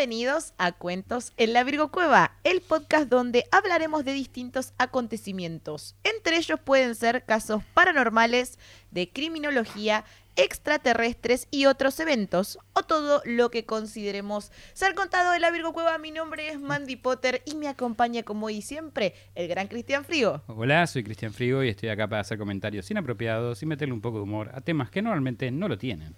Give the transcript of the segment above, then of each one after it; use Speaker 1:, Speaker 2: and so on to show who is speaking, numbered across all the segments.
Speaker 1: Bienvenidos a Cuentos en la Virgo Cueva, el podcast donde hablaremos de distintos acontecimientos. Entre ellos pueden ser casos paranormales, de criminología, extraterrestres y otros eventos, o todo lo que consideremos ser contado en la Virgo Cueva. Mi nombre es Mandy Potter y me acompaña como hoy siempre el gran Cristian Frigo.
Speaker 2: Hola, soy Cristian Frigo y estoy acá para hacer comentarios inapropiados y meterle un poco de humor a temas que normalmente no lo tienen.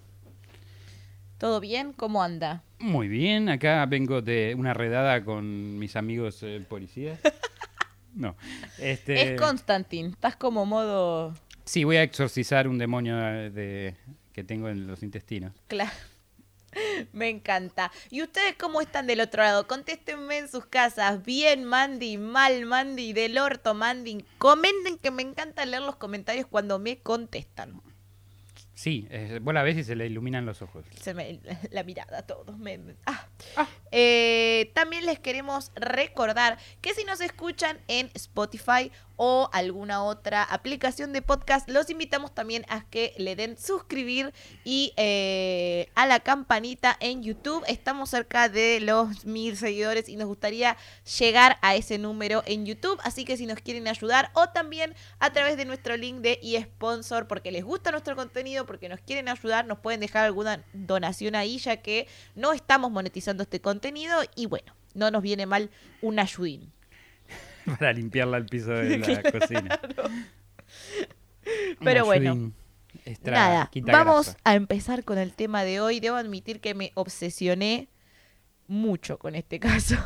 Speaker 1: ¿Todo bien? ¿Cómo anda?
Speaker 2: Muy bien, acá vengo de una redada con mis amigos eh, policías. No, este...
Speaker 1: Es Constantin, estás como modo...
Speaker 2: Sí, voy a exorcizar un demonio eh, de... que tengo en los intestinos.
Speaker 1: Claro. Me encanta. ¿Y ustedes cómo están del otro lado? Contéstenme en sus casas. Bien, Mandy, mal, Mandy, del orto, Mandy. Comenten que me encanta leer los comentarios cuando me contestan.
Speaker 2: Sí, eh, vos la ves y se le iluminan los ojos.
Speaker 1: Se me, la mirada, todos. Me, me- ah. Eh, también les queremos recordar que si nos escuchan en Spotify o alguna otra aplicación de podcast, los invitamos también a que le den suscribir y eh, a la campanita en YouTube. Estamos cerca de los mil seguidores y nos gustaría llegar a ese número en YouTube. Así que si nos quieren ayudar o también a través de nuestro link de eSponsor, porque les gusta nuestro contenido, porque nos quieren ayudar, nos pueden dejar alguna donación ahí, ya que no estamos monetizando este contenido y bueno, no nos viene mal un ayudín.
Speaker 2: Para limpiarla al piso de la cocina.
Speaker 1: Pero bueno.
Speaker 2: extra
Speaker 1: Nada, vamos
Speaker 2: grasa.
Speaker 1: a empezar con el tema de hoy. Debo admitir que me obsesioné mucho con este caso.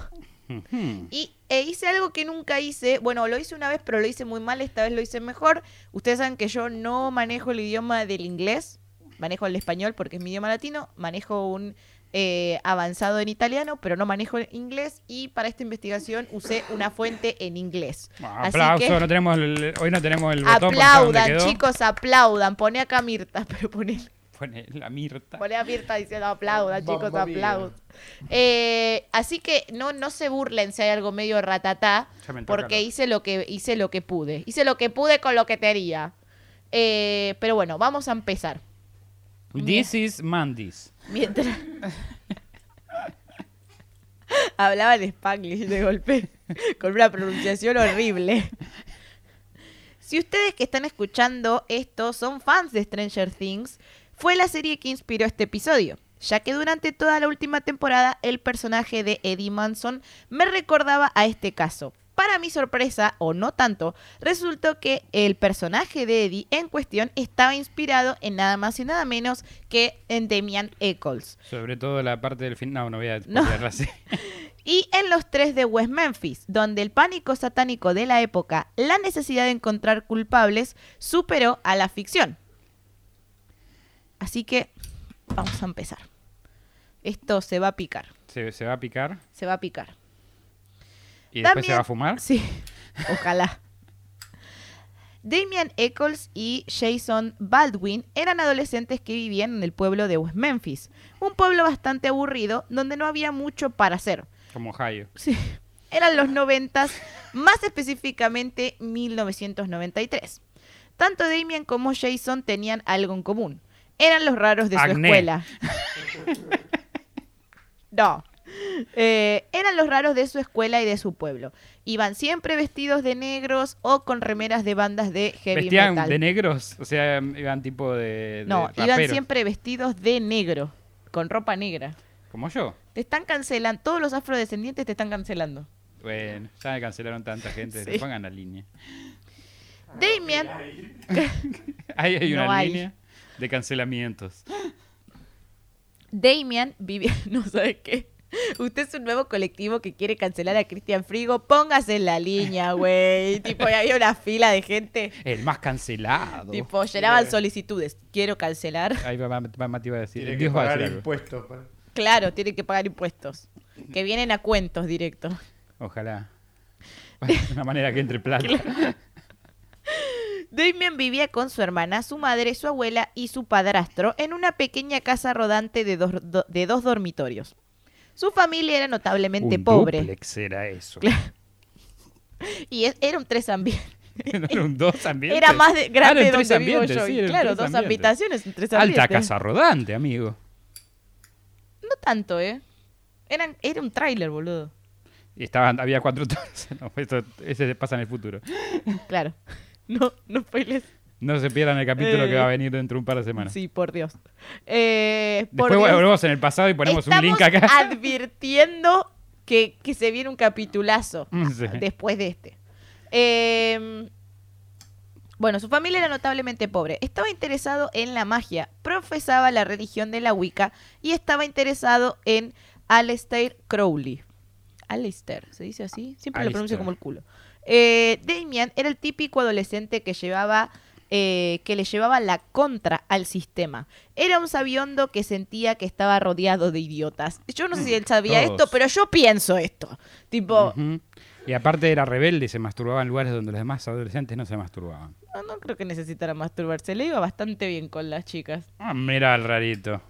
Speaker 1: Y e hice algo que nunca hice. Bueno, lo hice una vez, pero lo hice muy mal. Esta vez lo hice mejor. Ustedes saben que yo no manejo el idioma del inglés. Manejo el español porque es mi idioma latino. Manejo un eh, avanzado en italiano, pero no manejo inglés. Y para esta investigación usé una fuente en inglés. Así
Speaker 2: Aplauso,
Speaker 1: que-
Speaker 2: no tenemos el- hoy no tenemos el botón. porque ¿dónde
Speaker 1: Aplaudan, chicos, aplaudan. Pone acá Mirta, pero pone,
Speaker 2: Pone la Mirta.
Speaker 1: pone a Mirta diciendo aplaudan, chicos, aplaudan. Eh, así que no, no se burlen si hay algo medio ratatá, porque hice lo que hice lo que pude. Hice lo que pude con lo que tenía. Eh, pero bueno, vamos a empezar.
Speaker 2: This is Mandy's.
Speaker 1: Mientras hablaba en spanglish de golpe, con una pronunciación horrible. Si ustedes que están escuchando esto son fans de Stranger Things, fue la serie que inspiró este episodio, ya que durante toda la última temporada el personaje de Eddie Manson me recordaba a este caso. Para mi sorpresa, o no tanto, resultó que el personaje de Eddie en cuestión estaba inspirado en nada más y nada menos que en Damian Eccles.
Speaker 2: Sobre todo la parte del fin. No, no voy a
Speaker 1: No. Y en los tres de West Memphis, donde el pánico satánico de la época, la necesidad de encontrar culpables, superó a la ficción. Así que vamos a empezar. Esto se va a picar,
Speaker 2: Se, se va a picar
Speaker 1: se va a picar.
Speaker 2: Y después se va a fumar.
Speaker 1: Sí, ojalá. Damian Eccles y Jason Baldwin eran adolescentes que vivían en el pueblo de West Memphis, un pueblo bastante aburrido donde no había mucho para hacer.
Speaker 2: Como Ohio.
Speaker 1: Sí. Eran los noventas, más específicamente 1993. Tanto Damian como Jason tenían algo en común. Eran los raros de su escuela. no. Eh, eran los raros de su escuela y de su pueblo. Iban siempre vestidos de negros o con remeras de bandas de heavy
Speaker 2: ¿Vestían
Speaker 1: metal.
Speaker 2: de negros? O sea, iban tipo de. de
Speaker 1: no, iban siempre vestidos de negro, con ropa negra.
Speaker 2: Como yo.
Speaker 1: Te están cancelando, todos los afrodescendientes te están cancelando.
Speaker 2: Bueno, ya me cancelaron tanta gente.
Speaker 1: Sí.
Speaker 2: Pongan la línea.
Speaker 1: Damian,
Speaker 2: Ahí hay
Speaker 1: No
Speaker 2: una
Speaker 1: hay.
Speaker 2: línea de cancelamientos.
Speaker 1: Damian vivía, no sabe qué. Usted es un nuevo colectivo que quiere cancelar a Cristian Frigo. Póngase en la línea, güey. tipo, y había una fila de gente.
Speaker 2: El más cancelado.
Speaker 1: Tipo, llenaban solicitudes. Quiero cancelar.
Speaker 2: Ahí va, va, va Mati va a decir.
Speaker 3: Tiene que pagar impuestos.
Speaker 1: Claro, tienen que pagar impuestos. Que vienen a cuentos directos.
Speaker 2: Ojalá. De una manera que entre plata.
Speaker 1: Damian vivía con su hermana, su madre, su abuela y su padrastro en una pequeña casa rodante de dos, do- de dos dormitorios. Su familia era notablemente
Speaker 2: Un
Speaker 1: pobre.
Speaker 2: duplex era eso.
Speaker 1: Claro. Y es- era un tres ambientes.
Speaker 2: ¿No era un dos ambientes?
Speaker 1: Era más de,
Speaker 2: Ah,
Speaker 1: grande
Speaker 2: eran
Speaker 1: donde vivo yo.
Speaker 2: sí,
Speaker 1: claro, dos
Speaker 2: ambientes.
Speaker 1: habitaciones, un tres
Speaker 2: Alta
Speaker 1: ambientes.
Speaker 2: casa rodante, amigo.
Speaker 1: No tanto, ¿eh? Eran, era un tráiler, boludo.
Speaker 2: Y estaban, había cuatro toros. No, eso, ese pasa en el futuro.
Speaker 1: Claro. No, no spoiles.
Speaker 2: No se pierdan el capítulo
Speaker 1: Eh,
Speaker 2: que va a venir dentro de un par de semanas.
Speaker 1: Sí, por Dios. Eh, por
Speaker 2: Después
Speaker 1: Dios.
Speaker 2: volvemos en el pasado y ponemos un link acá.
Speaker 1: advirtiendo que, que se viene un capitulazo
Speaker 2: Sí.
Speaker 1: después de este. Eh, bueno, su familia era notablemente pobre. Estaba interesado en la magia, profesaba la religión de la Wicca y estaba interesado en Aleister Crowley. Aleister, ¿se dice así? Siempre lo pronuncio como el culo. Eh, Damian era el típico adolescente que llevaba eh, que le llevaba la contra al sistema. Era un sabiondo que sentía que estaba rodeado de idiotas. Yo no sé si él sabía
Speaker 2: Todos.
Speaker 1: esto, pero yo pienso esto. Tipo.
Speaker 2: Y aparte era rebelde y se masturbaba en lugares donde los demás adolescentes no se masturbaban.
Speaker 1: no, no creo que necesitara masturbarse. Le iba bastante bien con las chicas.
Speaker 2: Ah, mira al rarito.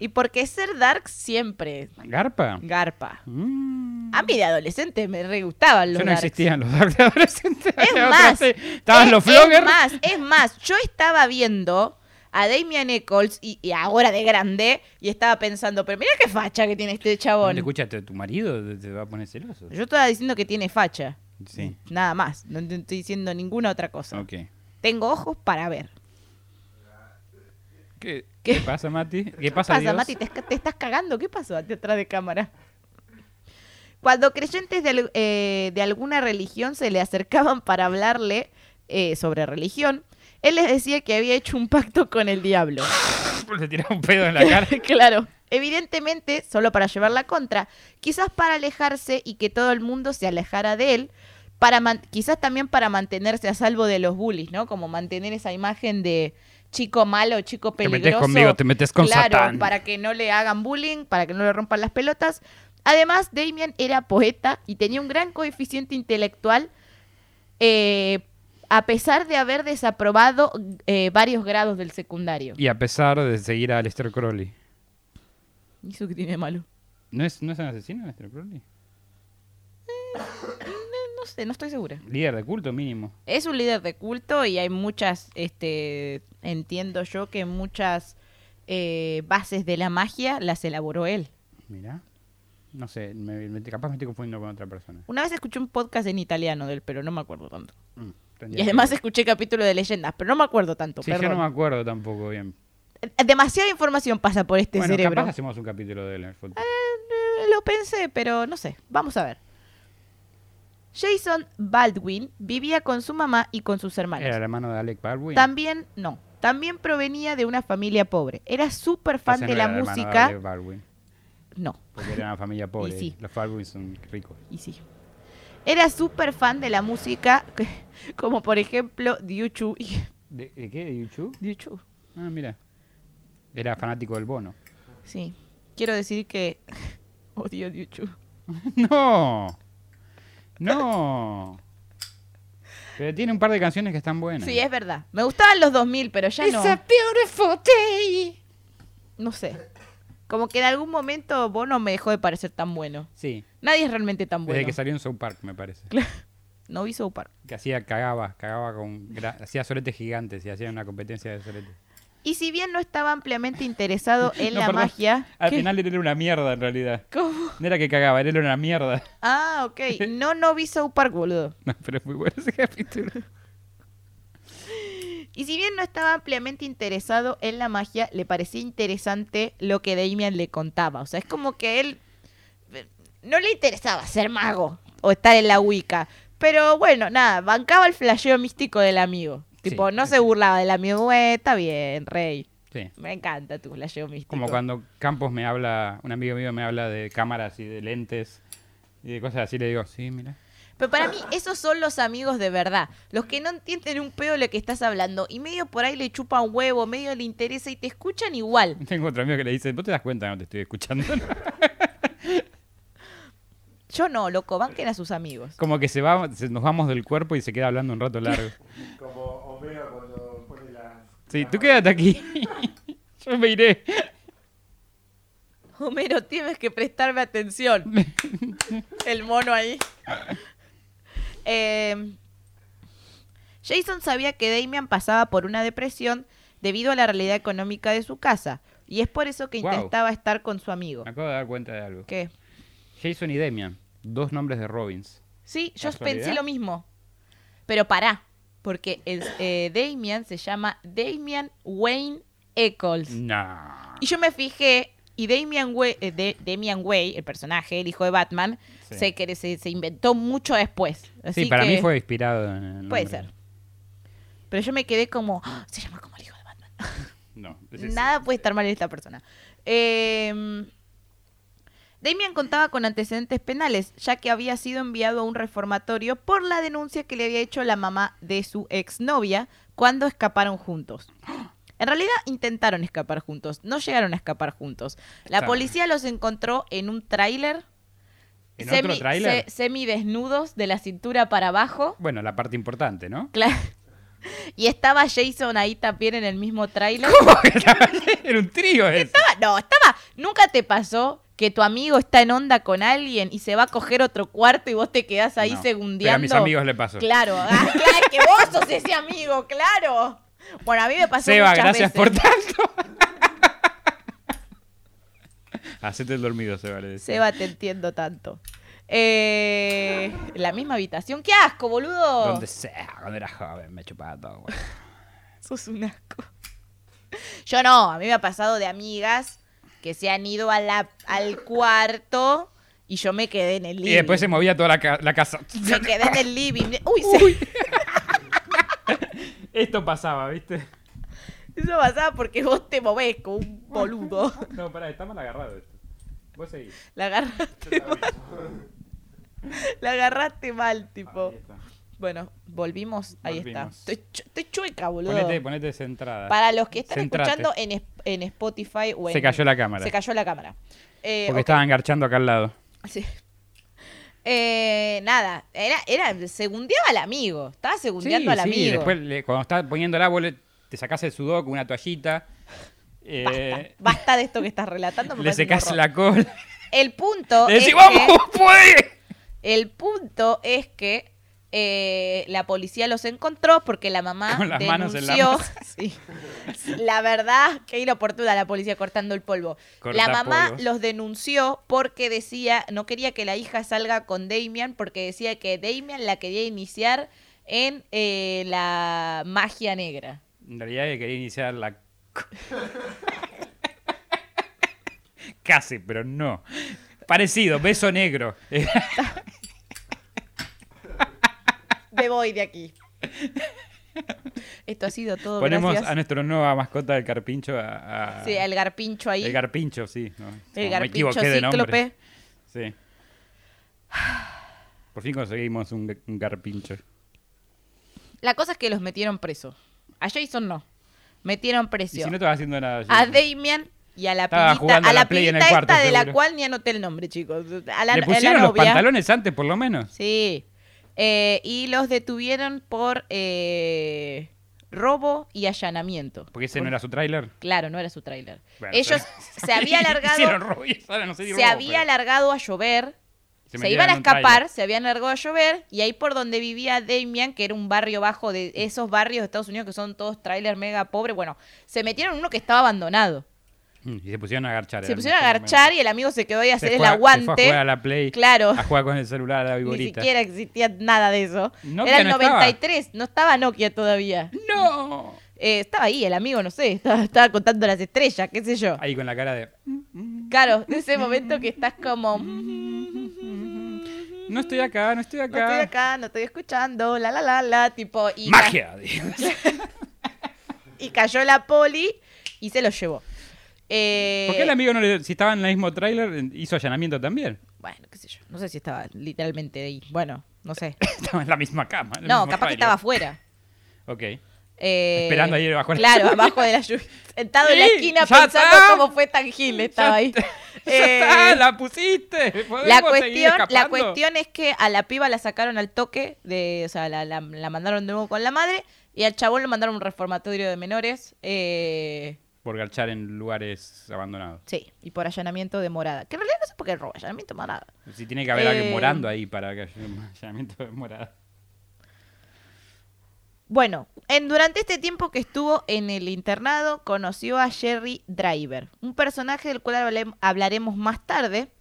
Speaker 1: Y porque ser dark siempre
Speaker 2: ¿Garpa?
Speaker 1: garpa.
Speaker 2: Mm.
Speaker 1: A mí de adolescente me re gustaban los
Speaker 2: Yo no
Speaker 1: darks.
Speaker 2: existían los dark de adolescentes.
Speaker 1: Es más,
Speaker 2: Estaban
Speaker 1: es,
Speaker 2: los
Speaker 1: es
Speaker 2: floggers.
Speaker 1: más, es más, yo estaba viendo a Damian Eccles y, y ahora de grande y estaba pensando, pero mira qué facha que tiene este
Speaker 2: ¿Te
Speaker 1: chabón.
Speaker 2: escuchaste? ¿Tu marido te- te va a poner celoso?
Speaker 1: Yo estaba diciendo que tiene facha.
Speaker 2: Sí.
Speaker 1: Nada más, no te estoy diciendo ninguna otra cosa.
Speaker 2: Ok.
Speaker 1: Tengo ojos para ver.
Speaker 2: ¿Qué,
Speaker 1: ¿Qué?
Speaker 2: ¿Qué pasa, Mati? ¿Qué
Speaker 1: ¿Qué
Speaker 2: pasa,
Speaker 1: pasa,
Speaker 2: Dios?
Speaker 1: Mati? ¿Te, estás cagando? ¿Qué pasó detrás de cámara? Cuando creyentes de, eh, de alguna religión se le acercaban para hablarle eh, sobre religión, él les decía que había hecho un pacto con el diablo.
Speaker 2: Le tiraba un pedo en la cara.
Speaker 1: claro. Evidentemente, solo para llevar la contra, quizás para alejarse y que todo el mundo se alejara de él, para man- quizás también para mantenerse a salvo de los bullies, ¿no? Como mantener esa imagen de chico malo, chico
Speaker 2: Te
Speaker 1: peligroso.
Speaker 2: metes conmigo, te metes con
Speaker 1: claro,
Speaker 2: Satán.
Speaker 1: para que no le hagan bullying, para que no le rompan las pelotas. Además, Damien era poeta y tenía un gran coeficiente intelectual, eh, a pesar de haber desaprobado eh, varios grados del secundario.
Speaker 2: Y a pesar de seguir a Lester Crowley.
Speaker 1: ¿Y eso qué tiene de malo?
Speaker 2: ¿No es, ¿No es un asesino Lester Crowley?
Speaker 1: No sé, no estoy segura.
Speaker 2: Líder de culto mínimo.
Speaker 1: Es un líder de culto y hay muchas, este, entiendo yo que muchas eh, bases de la magia las elaboró él.
Speaker 2: Mira. No sé, me, me- capaz me estoy confundiendo con otra persona.
Speaker 1: Una vez escuché un podcast en italiano de él, pero no me acuerdo tanto.
Speaker 2: Mm,
Speaker 1: Y además
Speaker 2: que-
Speaker 1: escuché capítulo de leyendas, pero no me acuerdo tanto.
Speaker 2: Sí, yo
Speaker 1: perdón.
Speaker 2: no me acuerdo tampoco bien.
Speaker 1: Eh, Demasiada información pasa por este
Speaker 2: bueno,
Speaker 1: cerebro.
Speaker 2: capaz hacemos un capítulo de él en el futuro.
Speaker 1: Eh, lo pensé, pero no sé. Vamos a ver. Jason Baldwin vivía con su mamá y con sus hermanos.
Speaker 2: Era el hermano de Alec Baldwin.
Speaker 1: También, no, también provenía de una familia pobre. Era súper fan de la
Speaker 2: era el hermano de
Speaker 1: música.
Speaker 2: Alec Baldwin,
Speaker 1: No,
Speaker 2: porque era una familia pobre.
Speaker 1: sí.
Speaker 2: Los Baldwin son ricos.
Speaker 1: y sí. Era súper fan de la música, como por ejemplo Diuchu.
Speaker 2: ¿De, de qué? ¿De YouTube?
Speaker 1: Diuchu,
Speaker 2: Ah, mira. Era fanático del bono.
Speaker 1: sí. Quiero decir que odio Diuchu.
Speaker 2: ¡No! ¡No! Pero tiene un par de canciones que están buenas.
Speaker 1: Sí, es verdad. Me gustaban los 2000, pero ya no.
Speaker 2: beautiful day.
Speaker 1: No sé. Como que en algún momento Bono me dejó de parecer tan bueno.
Speaker 2: Sí,
Speaker 1: Nadie es realmente tan
Speaker 2: desde
Speaker 1: bueno.
Speaker 2: que salió en South Park, me parece.
Speaker 1: No vi South Park.
Speaker 2: Que hacía, cagaba, cagaba con... hacía soletes gigantes y hacía una competencia de soletes.
Speaker 1: Y si bien no estaba ampliamente interesado en
Speaker 2: No,
Speaker 1: la
Speaker 2: perdón.
Speaker 1: magia...
Speaker 2: Al
Speaker 1: ¿Qué?
Speaker 2: final él era una mierda, en realidad.
Speaker 1: ¿Cómo?
Speaker 2: No era que cagaba, él era una mierda.
Speaker 1: Ah, ok. No, no vi South Park, boludo.
Speaker 2: No, pero es muy bueno ese capítulo.
Speaker 1: Y si bien no estaba ampliamente interesado en la magia, le parecía interesante lo que Damian le contaba. O sea, es como que él eh, no le interesaba ser mago o estar en la Wicca. Pero bueno, nada, bancaba el flasheo místico del amigo. Tipo,
Speaker 2: Sí,
Speaker 1: no
Speaker 2: sí.
Speaker 1: se burlaba del amigo. "Güey, está bien, rey.
Speaker 2: Sí.
Speaker 1: Me encanta tu flasheo místico.
Speaker 2: Como cuando Campos me habla, un amigo mío me habla de cámaras y de lentes y de cosas así, le digo, sí, mira.
Speaker 1: Pero para mí, esos son los amigos de verdad. Los que no entienden un pedo de lo que estás hablando. Y medio por ahí le chupan huevo, medio le interesa y te escuchan igual.
Speaker 2: Tengo otro amigo que le dice, ¿vos te das cuenta que no te estoy escuchando?
Speaker 1: Yo no, loco, banquen a sus amigos.
Speaker 2: Como que se va, se- nos vamos del cuerpo y se queda hablando un rato largo.
Speaker 3: Como Homero cuando pone las.
Speaker 2: Sí, tú quédate aquí. Yo me iré.
Speaker 1: Homero, tienes que prestarme atención. El mono ahí. Eh, Jason sabía que Damian pasaba por una depresión debido a la realidad económica de su casa. Y es por eso que intentaba estar con su amigo.
Speaker 2: Me acabo de dar cuenta de algo.
Speaker 1: ¿Qué?
Speaker 2: Jason y Demian, dos nombres de Robins.
Speaker 1: Sí, yo pensé lo mismo. Pero pará, porque el, eh, Damian se llama Damian Wayne Eccles.
Speaker 2: No.
Speaker 1: Y yo me fijé, y Damian Way, eh, de- Damian Way, el personaje, el hijo de Batman,
Speaker 2: Sí.
Speaker 1: se, que se, se inventó mucho después. Así
Speaker 2: Sí, para
Speaker 1: que-
Speaker 2: mí fue inspirado en
Speaker 1: Puede ser. Pero yo me quedé como, "Ah, se llama como el hijo de Batman.
Speaker 2: No. es.
Speaker 1: Nada puede estar mal en esta persona. Eh, Damian contaba con antecedentes penales, ya que había sido enviado a un reformatorio por la denuncia que le había hecho la mamá de su exnovia cuando escaparon juntos. En realidad intentaron escapar juntos, no llegaron a escapar juntos. La policía los encontró en un tráiler,
Speaker 2: ¿En otro tráiler?
Speaker 1: se- semidesnudos de la cintura para abajo.
Speaker 2: Bueno, la parte importante, ¿no?
Speaker 1: Claro. Y estaba Jason ahí también en el mismo tráiler.
Speaker 2: Era un trío ese.
Speaker 1: Estaba- no, estaba. ¿Nunca te pasó que tu amigo está en onda con alguien y se va a coger otro cuarto y vos te quedás ahí
Speaker 2: No,
Speaker 1: segundeando?
Speaker 2: Pero a mis amigos le pasó.
Speaker 1: Claro, ah, claro, que vos sos ese amigo, claro. Bueno, a mí me pasó
Speaker 2: Seba,
Speaker 1: muchas
Speaker 2: gracias
Speaker 1: veces.
Speaker 2: por tanto. Hacete el dormido, Seba. le decía.
Speaker 1: Seba, te entiendo tanto. Eh, la misma habitación. ¡Qué asco, boludo!
Speaker 2: Donde sea, cuando era joven, me chupaba todo. güey.
Speaker 1: Sos un asco. Yo no, a mí me ha pasado de amigas que se han ido a la, al cuarto y yo me quedé en el living.
Speaker 2: Y después se movía toda la, ca- la casa.
Speaker 1: Me quedé en el living. Uy, se-
Speaker 2: Esto pasaba, ¿viste?
Speaker 1: eso pasaba porque vos te movés como un boludo.
Speaker 2: No, pará, está mal agarrado esto. Vos seguís.
Speaker 1: La agarraste mal. La agarraste mal, tipo.
Speaker 2: Ahí está.
Speaker 1: Bueno, volvimos. Ahí
Speaker 2: Volvimos.
Speaker 1: está. Estoy, chu- estoy chueca, boludo.
Speaker 2: Ponete, ponete centrada.
Speaker 1: Para los que están
Speaker 2: Centrate.
Speaker 1: escuchando en, es- en Spotify o en...
Speaker 2: Se cayó la cámara.
Speaker 1: Se cayó la cámara. Eh,
Speaker 2: Porque
Speaker 1: ok.
Speaker 2: estaban garchando acá al lado.
Speaker 1: Sí. Eh, nada, era, era, segundeaba al amigo. Estaba segundeando al amigo.
Speaker 2: después le- cuando estás poniendo el le- te sacás el sudoku, una toallita. eh,
Speaker 1: Basta, basta de esto que estás relatando. me
Speaker 2: le
Speaker 1: parece un
Speaker 2: secás
Speaker 1: horror.
Speaker 2: la cola.
Speaker 1: El punto
Speaker 2: Le
Speaker 1: es
Speaker 2: decís,
Speaker 1: que,
Speaker 2: ¡vamos, puede!
Speaker 1: el punto es que eh, la policía los encontró porque la mamá
Speaker 2: Con las manos en la
Speaker 1: denunció.
Speaker 2: masa.
Speaker 1: Sí. La verdad, que inoportuna la policía cortando el polvo.
Speaker 2: Corta
Speaker 1: la mamá
Speaker 2: polvos.
Speaker 1: los denunció porque decía, no quería que la hija salga con Damian porque decía que Damian la quería iniciar en eh, la magia negra.
Speaker 2: En realidad que quería iniciar la... Casi, pero no. Parecido, beso negro.
Speaker 1: Me voy de aquí. Esto ha sido todo.
Speaker 2: Ponemos
Speaker 1: gracias.
Speaker 2: a nuestra nueva mascota del carpincho a... a-
Speaker 1: Sí, el garpincho ahí.
Speaker 2: El garpincho, sí. no,
Speaker 1: El garpincho
Speaker 2: equivoqué de nombre.
Speaker 1: cíclope.
Speaker 2: Sí. Por fin conseguimos un, un garpincho.
Speaker 1: La cosa es que los metieron preso. A Jason no. Metieron
Speaker 2: Y
Speaker 1: preso.
Speaker 2: si no estaba haciendo nada.
Speaker 1: a
Speaker 2: yo-
Speaker 1: Damian y a la
Speaker 2: Estaba jugando
Speaker 1: a
Speaker 2: a
Speaker 1: la
Speaker 2: la Play en el
Speaker 1: pibita
Speaker 2: cuarto,
Speaker 1: esta de la cual ni anoté el nombre, chicos. A la,
Speaker 2: ¿Le
Speaker 1: a la
Speaker 2: pusieron los
Speaker 1: novia.
Speaker 2: pantalones antes, por lo menos?
Speaker 1: Sí. Eh, y los detuvieron por eh, robo y allanamiento.
Speaker 2: Porque ese
Speaker 1: Por-
Speaker 2: no era su tráiler.
Speaker 1: Claro, no era su tráiler.
Speaker 2: Bueno,
Speaker 1: Ellos
Speaker 2: pero-
Speaker 1: se había alargado,
Speaker 2: Hicieron robo y ahora no sé si
Speaker 1: se
Speaker 2: robo,
Speaker 1: había
Speaker 2: pero-
Speaker 1: alargado a llover.
Speaker 2: Se
Speaker 1: Se, iban a escapar, se habían alargado a llover y ahí por donde vivía Damian, que era un barrio bajo de esos barrios de Estados Unidos que son todos trailers mega pobres, bueno, se metieron en uno que estaba abandonado.
Speaker 2: Mm, Y se pusieron a agarchar.
Speaker 1: Se pusieron a agarchar y el amigo se quedó ahí a hacer el
Speaker 2: se fue
Speaker 1: aguante.
Speaker 2: a jugar a la Play.
Speaker 1: Claro.
Speaker 2: A jugar con el celular a la
Speaker 1: Ni
Speaker 2: viborita.
Speaker 1: siquiera existía nada de eso.
Speaker 2: Nokia
Speaker 1: Era el
Speaker 2: no estaba.
Speaker 1: 93, no estaba Nokia todavía.
Speaker 2: ¡No!
Speaker 1: Eh, estaba ahí el amigo, no sé, estaba, estaba contando las estrellas, qué sé yo.
Speaker 2: Ahí con la cara de.
Speaker 1: Claro, de ese momento que estás como...
Speaker 2: No estoy acá, no estoy
Speaker 1: No
Speaker 2: acá.
Speaker 1: estoy acá, no estoy escuchando, la la la la, tipo... Y
Speaker 2: ¡Magia! digo.
Speaker 1: y cayó la poli y se lo llevó. Eh,
Speaker 2: ¿Por qué el amigo no le, si estaba en el mismo tráiler, hizo allanamiento también?
Speaker 1: Bueno, qué sé yo. No sé si estaba literalmente ahí. Bueno, no sé.
Speaker 2: Estaba en la misma cama. en el
Speaker 1: No,
Speaker 2: mismo
Speaker 1: capaz que estaba afuera.
Speaker 2: Ok.
Speaker 1: Eh,
Speaker 2: Esperando ahí bajo la
Speaker 1: Claro, abajo de la lluvia. Sentado en la esquina pensando
Speaker 2: está.
Speaker 1: cómo fue tan gil. Estaba
Speaker 2: Ya
Speaker 1: ahí. Eh.
Speaker 2: ¡La pusiste!
Speaker 1: La
Speaker 2: ¿Podemos seguir
Speaker 1: cuestión, la cuestión es que a la piba la sacaron al toque, de, o sea, la, la- la mandaron de nuevo con la madre y al chabón lo mandaron a un reformatorio de menores. Eh,
Speaker 2: Por garchar en lugares abandonados.
Speaker 1: sí, y por allanamiento de morada. Que en realidad no sé por qué roba, allanamiento de morada.
Speaker 2: Si tiene que haber alguien
Speaker 1: Eh,
Speaker 2: morando ahí para que haya un allanamiento de morada.
Speaker 1: Bueno, en, durante este tiempo que estuvo en el internado, conoció a Jerry Driver, un personaje del cual hablaremos más tarde.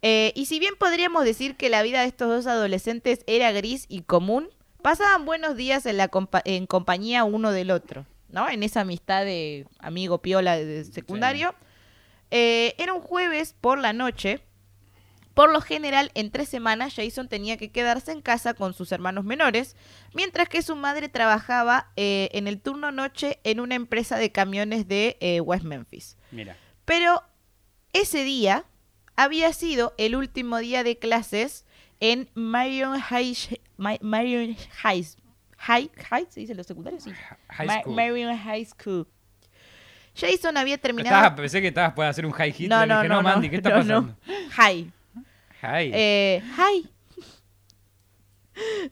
Speaker 1: Eh, y si bien podríamos decir que la vida de estos dos adolescentes era gris y común, pasaban buenos días en, la compa- en compañía uno del otro, ¿no? En esa amistad de amigo piola de- secundario. Eh, era un jueves por la noche. Por lo general, entre semanas, Jason tenía que quedarse en casa con sus hermanos menores, mientras que su madre trabajaba eh, en el turno noche en una empresa de camiones de eh, West Memphis.
Speaker 2: Mira.
Speaker 1: Pero ese día había sido el último día de clases en Marion High, Ma- Marion High, High, High, ¿se dice los secundarios? Sí.
Speaker 2: High
Speaker 1: Ma-
Speaker 2: school.
Speaker 1: Marion High School. Jason había terminado...
Speaker 2: Estaba- pensé que estabas por hacer un high hit.
Speaker 1: no, no,
Speaker 2: dije,
Speaker 1: no,
Speaker 2: Mandy, ¿qué está
Speaker 1: no,
Speaker 2: pasando?
Speaker 1: no. High.
Speaker 2: High.
Speaker 1: Eh, hi.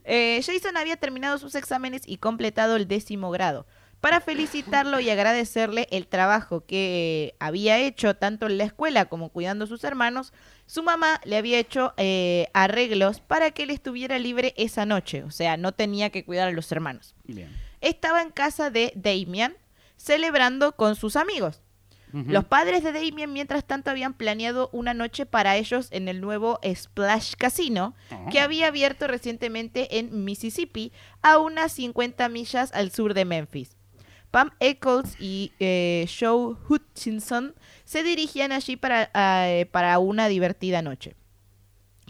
Speaker 1: Eh, Jason había terminado sus exámenes y completado el décimo grado. Para felicitarlo y agradecerle el trabajo que había hecho tanto en la escuela como cuidando a sus hermanos, su mamá le había hecho eh, arreglos para que él estuviera libre esa noche. O sea, no tenía que cuidar a los hermanos.
Speaker 2: Bien.
Speaker 1: Estaba en casa de Damian celebrando con sus amigos. Los padres de Damien, mientras tanto, habían planeado una noche para ellos en el nuevo Splash Casino,
Speaker 2: Ah.
Speaker 1: que había abierto recientemente en Mississippi, a unas 50 millas al sur de Memphis. Pam Eccles y eh, Joe Hutchinson se dirigían allí para, eh, para una divertida noche.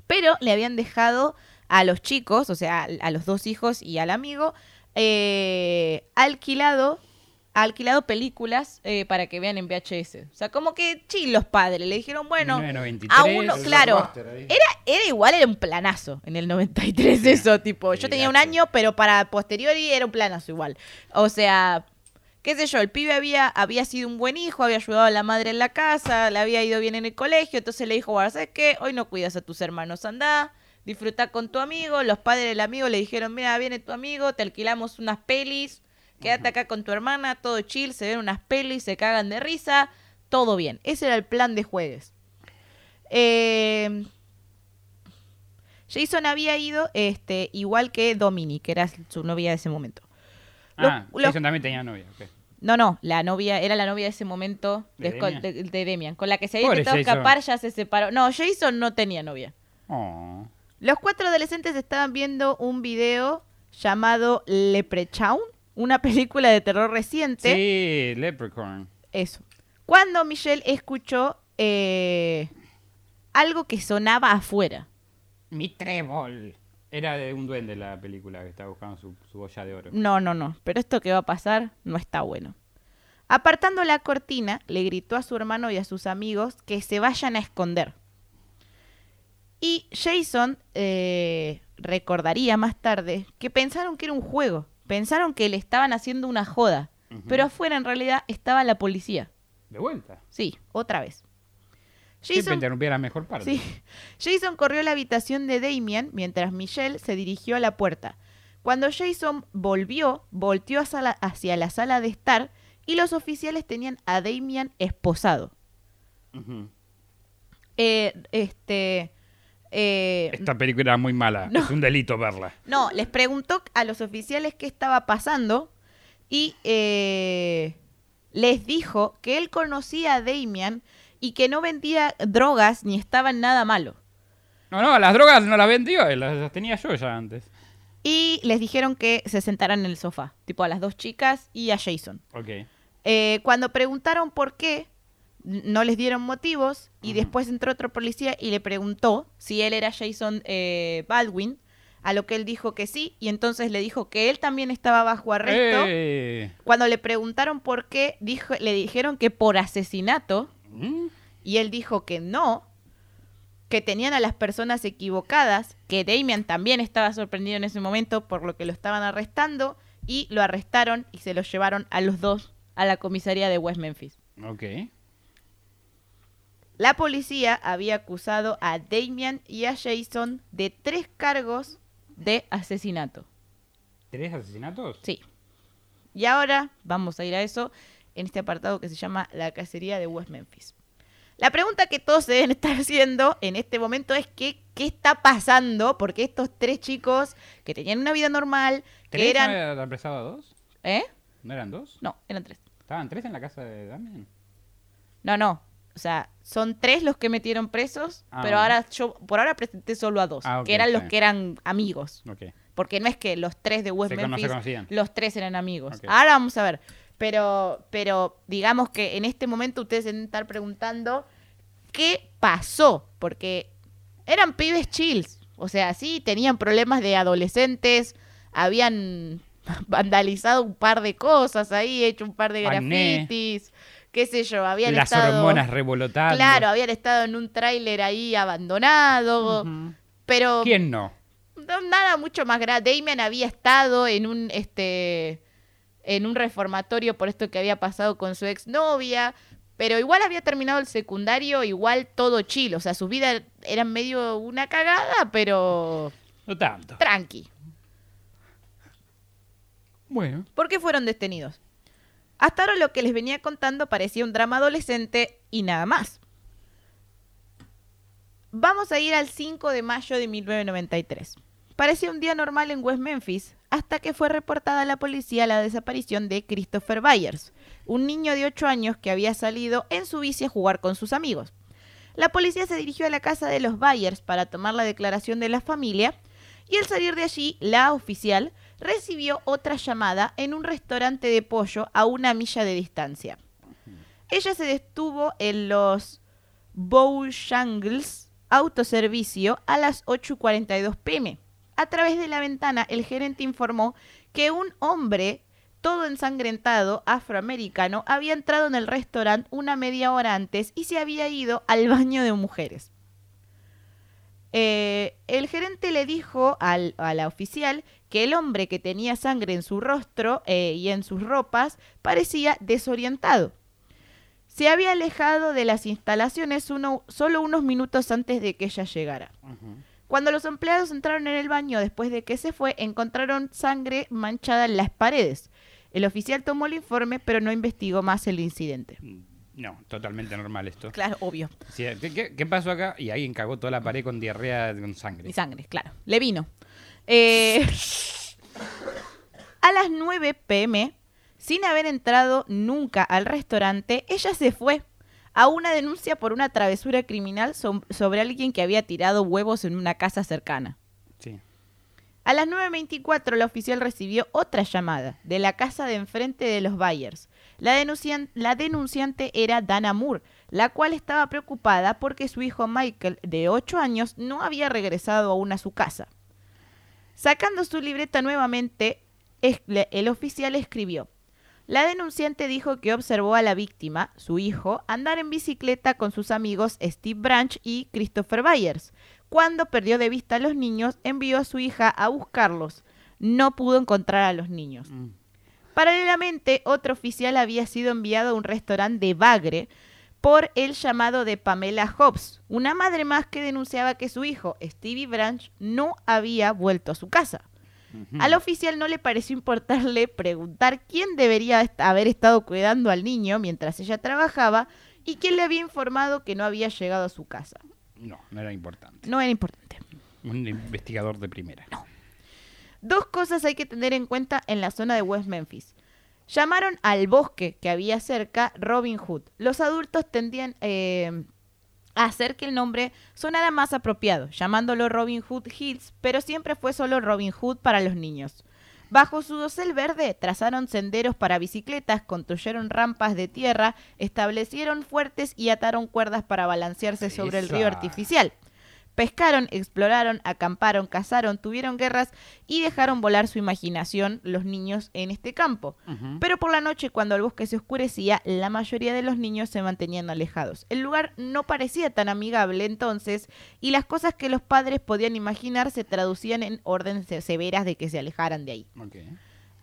Speaker 1: Pero le habían dejado a los chicos, o sea, a los dos hijos y al amigo, eh, alquilado, alquilado películas eh, para que vean en VHS. O sea, como que chill los padres. Le dijeron, bueno,
Speaker 2: 1993.
Speaker 1: a uno, claro. Era, era igual, era un planazo en el 93 eso, tipo. Yo tenía un año, pero para posteriori era un planazo igual. O sea, qué sé yo, el pibe había, había sido un buen hijo, había ayudado a la madre en la casa, le había ido bien en el colegio, entonces le dijo, bueno, ¿sabes qué? Hoy no cuidas a tus hermanos, anda, disfruta con tu amigo. Los padres del amigo le dijeron, mira, viene tu amigo, te alquilamos unas pelis, quédate acá con tu hermana, todo chill, se ven unas pelis, se cagan de risa, todo bien. Ese era el plan de jueves. Eh, Jason había ido, este, igual que Dominic, que era su novia de ese momento.
Speaker 2: Ah,
Speaker 1: los-
Speaker 2: Jason también tenía novia.
Speaker 1: no, no, la novia, era la novia de ese momento
Speaker 2: ¿De Demian?
Speaker 1: de- de Demian, con la que se había intentado escapar, ya se separó. No, Jason no tenía novia.
Speaker 2: Oh.
Speaker 1: Los cuatro adolescentes estaban viendo un video llamado Leprechaun, una película de terror reciente.
Speaker 2: Sí, Leprechaun.
Speaker 1: Eso. Cuando Michelle escuchó eh, algo que sonaba afuera.
Speaker 2: Mi trébol. Era de un duende la película que estaba buscando su, su boya de oro.
Speaker 1: No, no, no. Pero esto que va a pasar no está bueno. Apartando la cortina, le gritó a su hermano y a sus amigos que se vayan a esconder. Y Jason eh, recordaría más tarde que pensaron que era un juego. Pensaron que le estaban haciendo una joda. Pero afuera en realidad estaba la policía.
Speaker 2: De vuelta.
Speaker 1: Sí, otra vez.
Speaker 2: Siempre
Speaker 1: Jason,
Speaker 2: interrumpía la mejor parte.
Speaker 1: Sí. Jason corrió a la habitación de Damien mientras Michelle se dirigió a la puerta. Cuando Jason volvió, volteó hacia la, hacia la sala de estar y los oficiales tenían a Damien esposado. Eh, este. eh,
Speaker 2: Esta película era muy mala.
Speaker 1: No.
Speaker 2: Es un delito verla.
Speaker 1: no, les preguntó a los oficiales qué estaba pasando y eh, les dijo que él conocía a Damien y que no vendía drogas ni estaba en nada malo.
Speaker 2: No, no, las drogas no las vendió, eh, las, tenía yo ya antes.
Speaker 1: Y les dijeron que se sentaran en el sofá, tipo a las dos chicas y a Jason.
Speaker 2: Ok.
Speaker 1: Eh, cuando preguntaron por qué, no les dieron motivos y después entró otro policía y le preguntó si él era Jason eh, Baldwin, a lo que él dijo que sí, y entonces le dijo que él también estaba bajo arresto.
Speaker 2: Eh.
Speaker 1: Cuando le preguntaron por qué, dijo, le dijeron que por asesinato,
Speaker 2: ¿Mm?
Speaker 1: y él dijo que no, que tenían a las personas equivocadas, que Damian también estaba sorprendido en ese momento por lo que lo estaban arrestando y lo arrestaron y se los llevaron a los dos a la comisaría de West Memphis.
Speaker 2: Ok.
Speaker 1: La policía había acusado a Damian y a Jason de tres cargos de asesinato.
Speaker 2: ¿Tres asesinatos?
Speaker 1: Sí. Y ahora vamos a ir a eso en este apartado que se llama La cacería de West Memphis. La pregunta que todos se deben estar haciendo en este momento es que, qué está pasando, porque estos tres chicos que tenían una vida normal, que
Speaker 2: ¿Tres
Speaker 1: eran...
Speaker 2: no era a dos?
Speaker 1: ¿Eh?
Speaker 2: ¿No eran dos?
Speaker 1: No, eran tres.
Speaker 2: ¿Estaban tres en la casa de Damian?
Speaker 1: No, no. O sea, son tres los que metieron presos,
Speaker 2: Ah,
Speaker 1: pero
Speaker 2: bueno.
Speaker 1: ahora yo por ahora presenté solo a dos,
Speaker 2: Ah,
Speaker 1: que eran los que eran amigos. Porque no es que los tres de West
Speaker 2: Se
Speaker 1: Memphis, los tres eran amigos. Ahora vamos a ver. Pero, pero digamos que en este momento ustedes deben estar preguntando qué pasó. Porque eran pibes chills. O sea, sí, tenían problemas de adolescentes, habían vandalizado un par de cosas ahí, hecho un par de grafitis, qué sé yo, habían
Speaker 2: Las
Speaker 1: estado...
Speaker 2: hormonas revolotando.
Speaker 1: Claro, habían estado en un tráiler ahí abandonado, pero
Speaker 2: ¿Quién no?
Speaker 1: no, nada mucho más grave. Damien había estado en un este en un reformatorio por esto que había pasado con su exnovia, pero igual había terminado el secundario, igual todo chill, o sea, su vida era medio una cagada, pero
Speaker 2: No tanto.
Speaker 1: tranqui.
Speaker 2: Bueno.
Speaker 1: ¿Por qué fueron detenidos? Hasta ahora lo que les venía contando parecía un drama adolescente y nada más. Vamos a ir al 5 de mayo de 1993. Parecía un día normal en West Memphis, hasta que fue reportada a la policía la desaparición de Christopher Byers, un niño de 8 años que había salido en su bici a jugar con sus amigos. La policía se dirigió a la casa de los Byers para tomar la declaración de la familia y al salir de allí, la oficial recibió otra llamada en un restaurante de pollo a una milla de distancia. Ella se detuvo en los Bojangles autoservicio a las 8.42 pm. A través de la ventana, el gerente informó que un hombre, todo ensangrentado, afroamericano, había entrado en el restaurante una media hora antes y se había ido al baño de mujeres. Eh, el gerente le dijo a la oficial que el hombre que tenía sangre en su rostro eh, y en sus ropas parecía desorientado. Se había alejado de las instalaciones uno- solo unos minutos antes de que ella llegara. Cuando los empleados entraron en el baño después de que se fue, encontraron sangre manchada en las paredes. El oficial tomó el informe, pero no investigó más el incidente.
Speaker 2: No, totalmente normal esto.
Speaker 1: Claro, obvio.
Speaker 2: Sí, ¿qué, qué, qué pasó acá? Y alguien cagó toda la pared con diarrea con sangre.
Speaker 1: Y sangre, claro. Le vino. Eh, a las 9 pm, sin haber entrado nunca al restaurante, ella se fue a una denuncia por una travesura criminal so- sobre alguien que había tirado huevos en una casa cercana.
Speaker 2: Sí.
Speaker 1: A las 9.24 la oficial recibió otra llamada de la casa de enfrente de los Byers. La, denuncian- la denunciante era Dana Moore, la cual estaba preocupada porque su hijo Michael, de 8 años, no había regresado aún a su casa. Sacando su libreta nuevamente, el oficial escribió. La denunciante dijo que observó a la víctima, su hijo, andar en bicicleta con sus amigos Steve Branch y Christopher Byers. Cuando perdió de vista a los niños, envió a su hija a buscarlos. No pudo encontrar a los niños.
Speaker 2: Mm.
Speaker 1: Paralelamente, otro oficial había sido enviado a un restaurante de Bagre por el llamado de Pamela Hobbs, una madre más que denunciaba que su hijo, Stevie Branch, no había vuelto a su casa. Al oficial no le pareció importarle preguntar quién debería haber estado cuidando al niño mientras ella trabajaba y quién le había informado que no había llegado a su casa.
Speaker 2: No, no era importante.
Speaker 1: No era importante.
Speaker 2: Un investigador de primera.
Speaker 1: Dos cosas hay que tener en cuenta en la zona de West Memphis. Llamaron al bosque que había cerca Robin Hood. Los adultos tendían eh, hacer que el nombre sonara más apropiado, llamándolo Robin Hood Hills, pero siempre fue solo Robin Hood para los niños. Bajo su dosel verde trazaron senderos para bicicletas, construyeron rampas de tierra, establecieron fuertes y ataron cuerdas para balancearse sobre el río artificial. Pescaron, exploraron, acamparon, cazaron, tuvieron guerras y dejaron volar su imaginación los niños en este campo. Pero por la noche, cuando el bosque se oscurecía, la mayoría de los niños se mantenían alejados. El lugar no parecía tan amigable entonces, y las cosas que los padres podían imaginar se traducían en órdenes se- severas de que se alejaran de ahí.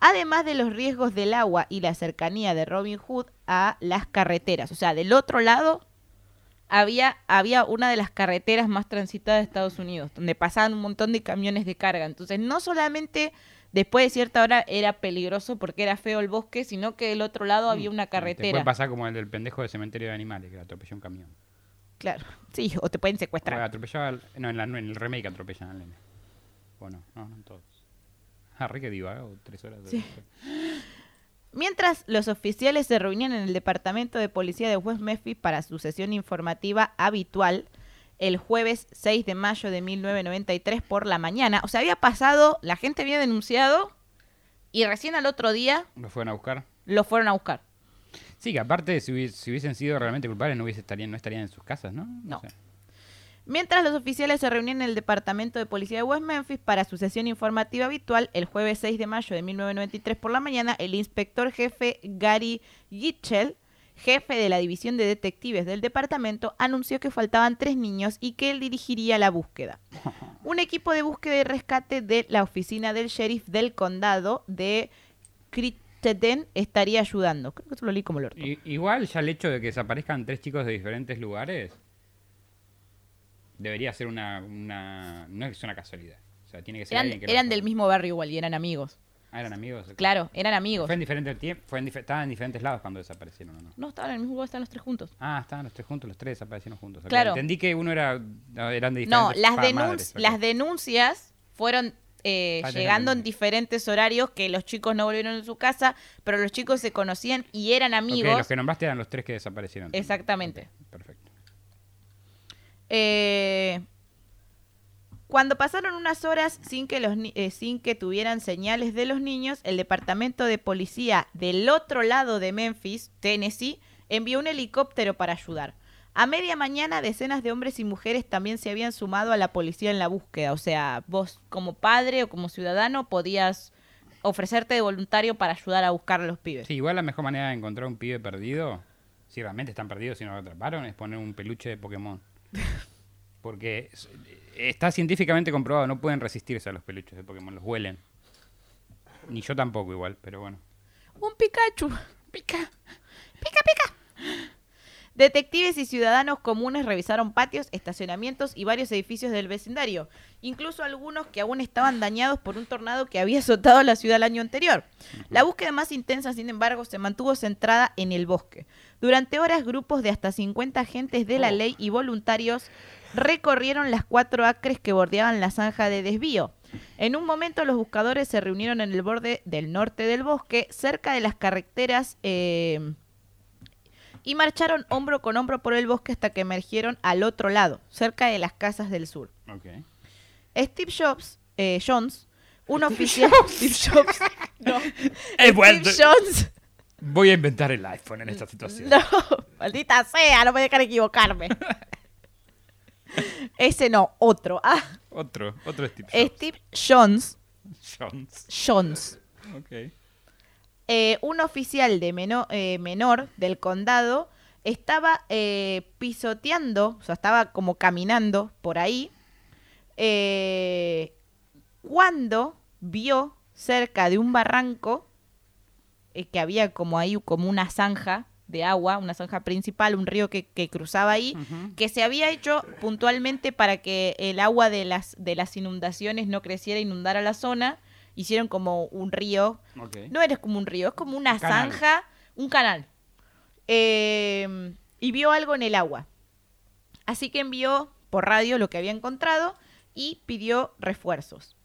Speaker 1: Además de los riesgos del agua y la cercanía de Robin Hood a las carreteras. O sea, del otro lado había, había una de las carreteras más transitadas de Estados Unidos, donde pasaban un montón de camiones de carga. Entonces, no solamente después de cierta hora era peligroso porque era feo el bosque, sino que del otro lado había una
Speaker 2: Te puede
Speaker 1: carretera.
Speaker 2: pasar como el del pendejo de cementerio de animales, que atropelló un camión.
Speaker 1: Claro. Sí, o te pueden secuestrar.
Speaker 2: atropellaba al- No, en, la- en el remake atropellan al nene. Bueno, no, no en todos. Ah, re que divago, tres horas. de-
Speaker 1: Sí. Mientras los oficiales se reunían en el departamento de policía de West Memphis para su sesión informativa habitual el jueves 6 de mayo de 1993 por la mañana. O sea, había pasado, la gente había denunciado y recién al otro día
Speaker 2: ¿Lo fueron a buscar?
Speaker 1: lo fueron a buscar.
Speaker 2: Sí, que aparte, si, hubies- si hubiesen sido realmente culpables, no, hubiese estarían, no estarían en sus casas, ¿no?
Speaker 1: No. Mientras los oficiales se reunían en el departamento de policía de West Memphis para su sesión informativa habitual, el jueves 6 de mayo de 1993 por la mañana, el inspector jefe Gary Gitchell, jefe de la división de detectives del departamento, anunció que faltaban tres niños y que él dirigiría la búsqueda. Un equipo de búsqueda y rescate de la oficina del sheriff del condado de Crittenden estaría ayudando. Creo que eso lo leí como.
Speaker 2: I- igual ya el hecho de que desaparezcan tres chicos de diferentes lugares debería ser una, una... No es una casualidad. O sea, tiene que ser
Speaker 1: Eran,
Speaker 2: alguien que
Speaker 1: eran del mismo barrio igual y eran amigos.
Speaker 2: Ah, eran amigos.
Speaker 1: Claro, eran amigos.
Speaker 2: Fue en diferente tiempo, fue en dife- estaban en diferentes lados cuando desaparecieron, ¿o no?
Speaker 1: No, estaban en el mismo lugar, estaban los tres juntos.
Speaker 2: Ah, estaban los tres juntos, los tres desaparecieron juntos.
Speaker 1: Claro.
Speaker 2: Entendí que uno era, eran de diferentes
Speaker 1: No, las, denun-
Speaker 2: madres,
Speaker 1: las denuncias fueron eh,
Speaker 2: Ah,
Speaker 1: llegando en diferentes horarios que los chicos no volvieron a su casa, pero los chicos se conocían y eran amigos.
Speaker 2: los que nombraste eran los tres que desaparecieron.
Speaker 1: Exactamente.
Speaker 2: Perfecto.
Speaker 1: Eh, cuando pasaron unas horas sin que, los eh, sin que tuvieran señales de los niños, el departamento de policía del otro lado de Memphis, Tennessee, envió un helicóptero para ayudar. A media mañana, decenas de hombres y mujeres también se habían sumado a la policía en la búsqueda. O sea, vos como padre o como ciudadano podías ofrecerte de voluntario para ayudar a buscar a los pibes.
Speaker 2: Sí, igual la mejor manera de encontrar un pibe perdido, si realmente están perdidos, si no lo atraparon, es poner un peluche de Pokémon. Porque es- está científicamente comprobado, no pueden resistirse a los peluches de Pokémon, los huelen. Ni yo tampoco igual, pero bueno.
Speaker 1: Un Pikachu. Pica. Pica, pica. Detectives y ciudadanos comunes revisaron patios, estacionamientos y varios edificios del vecindario, incluso algunos que aún estaban dañados por un tornado que había azotado la ciudad el año anterior. La búsqueda más intensa, sin embargo, se mantuvo centrada en el bosque. Durante horas, grupos de hasta 50 agentes de la ley y voluntarios recorrieron las cuatro acres que bordeaban la zanja de desvío. En un momento los buscadores se reunieron en el borde del norte del bosque, cerca de las carreteras, eh, y marcharon hombro con hombro por el bosque hasta que emergieron al otro lado, cerca de las casas del sur.
Speaker 2: Ok.
Speaker 1: Steve Jobs, eh, Jones, un oficial... Steve Jobs. No. Steve Jones.
Speaker 2: Voy a inventar el iPhone en esta situación.
Speaker 1: No, maldita sea, no me dejan equivocarme. Ese no, otro. Ah,
Speaker 2: Otro, otro Steve Jobs.
Speaker 1: Steve Jones.
Speaker 2: Jones.
Speaker 1: Jones.
Speaker 2: Ok.
Speaker 1: eh, un oficial de meno- eh, menor del condado estaba eh, pisoteando, o sea, estaba como caminando por ahí, cuando vio cerca de un barranco eh, que había como ahí como una zanja de agua, una zanja principal, un río que, que cruzaba ahí, que se había hecho puntualmente para que el agua de las, de las inundaciones no creciera e inundara la zona. Hicieron como un río no eres como un río, es como una
Speaker 2: Canal.
Speaker 1: zanja, un canal. Eh, y vio algo en el agua. Así que envió por radio lo que había encontrado y pidió refuerzos.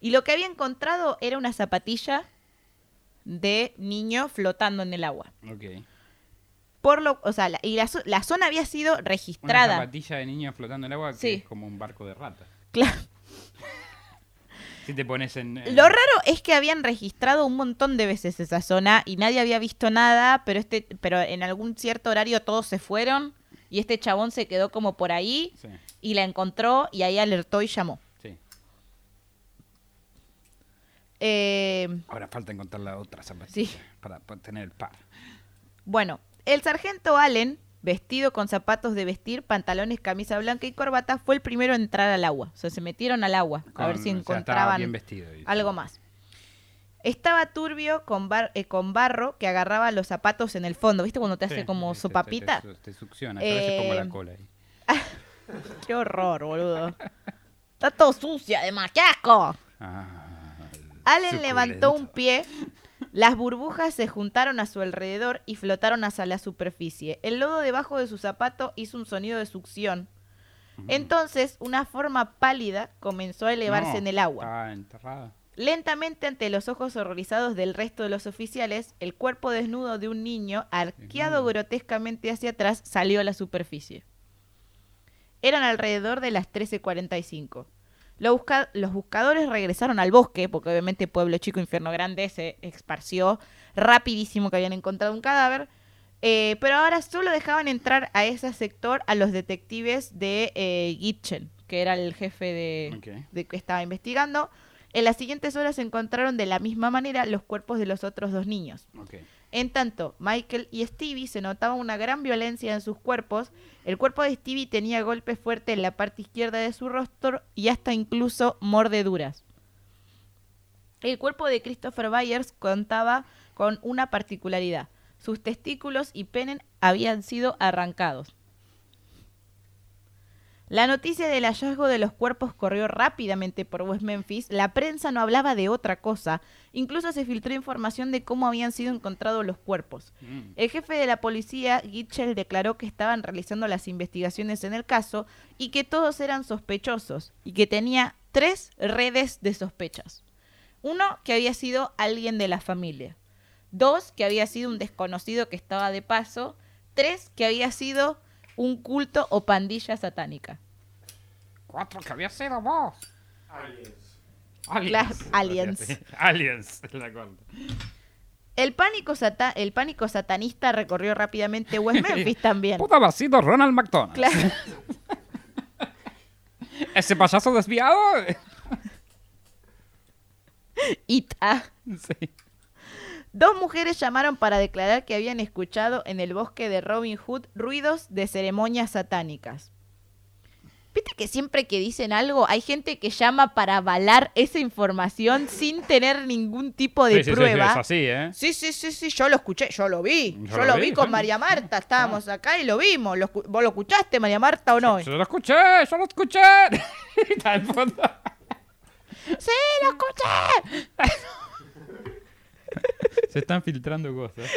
Speaker 1: Y lo que había encontrado era una zapatilla de niño flotando en el agua.
Speaker 2: Ok.
Speaker 1: Por lo, o sea, la, y la, la zona había sido
Speaker 2: Una
Speaker 1: registrada.
Speaker 2: zapatilla de niño flotando en el agua que
Speaker 1: Sí.
Speaker 2: es como un barco de rata.
Speaker 1: Claro.
Speaker 2: Si te pones en... en-
Speaker 1: Lo raro es que habían registrado un montón de veces esa zona y nadie había visto nada, pero este, pero en algún cierto horario todos se fueron y este chabón se quedó como por ahí
Speaker 2: Sí,
Speaker 1: y la encontró y ahí alertó y llamó.
Speaker 2: sí.
Speaker 1: Eh,
Speaker 2: Ahora falta encontrar la otra zapatilla
Speaker 1: Sí.
Speaker 2: para, tener el par.
Speaker 1: bueno, el sargento Allen, vestido con zapatos de vestir, pantalones, camisa blanca y corbata, fue el primero en entrar al agua. O sea, se metieron al agua a ver si
Speaker 2: o sea, estaba
Speaker 1: encontraban algo más. Estaba turbio con, bar- eh, con barro que agarraba los zapatos en el fondo. ¿Viste cuando te hace
Speaker 2: Sí,
Speaker 1: como
Speaker 2: te-
Speaker 1: sopapita?
Speaker 2: Te, te, te succiona, a pongo
Speaker 1: Eh,
Speaker 2: la cola ahí.
Speaker 1: Qué horror, boludo. Está todo sucio, además. ¡Qué asco!
Speaker 2: Ah,
Speaker 1: Allen levantó un pie Las burbujas se juntaron a su alrededor y flotaron hacia la superficie. El lodo debajo de su zapato hizo un sonido de succión. Entonces, una forma pálida comenzó a elevarse
Speaker 2: No,
Speaker 1: en el agua.
Speaker 2: Enterrada.
Speaker 1: Lentamente, ante los ojos horrorizados del resto de los oficiales, el cuerpo desnudo de un niño, arqueado
Speaker 2: Desnudo.
Speaker 1: grotescamente hacia atrás, salió a la superficie. Eran alrededor de las 13.45. Lo busca- los buscadores regresaron al bosque, porque obviamente Pueblo Chico, Infierno Grande se esparció rapidísimo que habían encontrado un cadáver. eh, pero ahora solo dejaban entrar a ese sector a los detectives de eh, Gitchen, que era el jefe de, que estaba investigando. En las siguientes horas se encontraron de la misma manera los cuerpos de los otros dos niños. En tanto, Michael y Stevie se notaba una gran violencia en sus cuerpos. El cuerpo de Stevie tenía golpes fuertes en la parte izquierda de su rostro y hasta incluso mordeduras. El cuerpo de Christopher Byers contaba con una particularidad. Sus testículos y pene habían sido arrancados. La noticia del hallazgo de los cuerpos corrió rápidamente por West Memphis. La prensa no hablaba de otra cosa. Incluso se filtró información de cómo habían sido encontrados los cuerpos.
Speaker 2: Mm.
Speaker 1: El jefe de la policía, Gitchell, declaró que estaban realizando las investigaciones en el caso y que todos eran sospechosos y que tenía tres redes de sospechas. Uno, que había sido alguien de la familia. Dos, que había sido un desconocido que estaba de paso. Tres, que había sido un culto o pandilla satánica.
Speaker 2: Cuatro que había sido vos.
Speaker 3: Aliens.
Speaker 2: Aliens.
Speaker 1: Aliens.
Speaker 2: Aliens. la cuarta.
Speaker 1: El pánico, sata- el pánico satanista recorrió rápidamente West Memphis también.
Speaker 2: Pudo haber sido Ronald McDonald.
Speaker 1: Claro.
Speaker 2: Ese payaso desviado.
Speaker 1: Ita.
Speaker 2: sí.
Speaker 1: Dos mujeres llamaron para declarar que habían escuchado en el bosque de Robin Hood ruidos de ceremonias satánicas. ¿Viste que siempre que dicen algo hay gente que llama para avalar esa información sin tener ningún tipo de
Speaker 2: Sí, sí, sí, sí,
Speaker 1: prueba?
Speaker 2: es así, ¿eh?
Speaker 1: Sí, sí, sí, sí, yo lo escuché, yo lo vi. Yo,
Speaker 2: Yo
Speaker 1: lo vi
Speaker 2: vi,
Speaker 1: con. María Marta, estábamos acá y lo vimos. Lo ¿Vos lo escuchaste, María Marta, o no?
Speaker 2: Yo lo escuché, yo lo escuché. Está al fondo.
Speaker 1: ¡Sí, lo escuché!
Speaker 2: Se están filtrando cosas.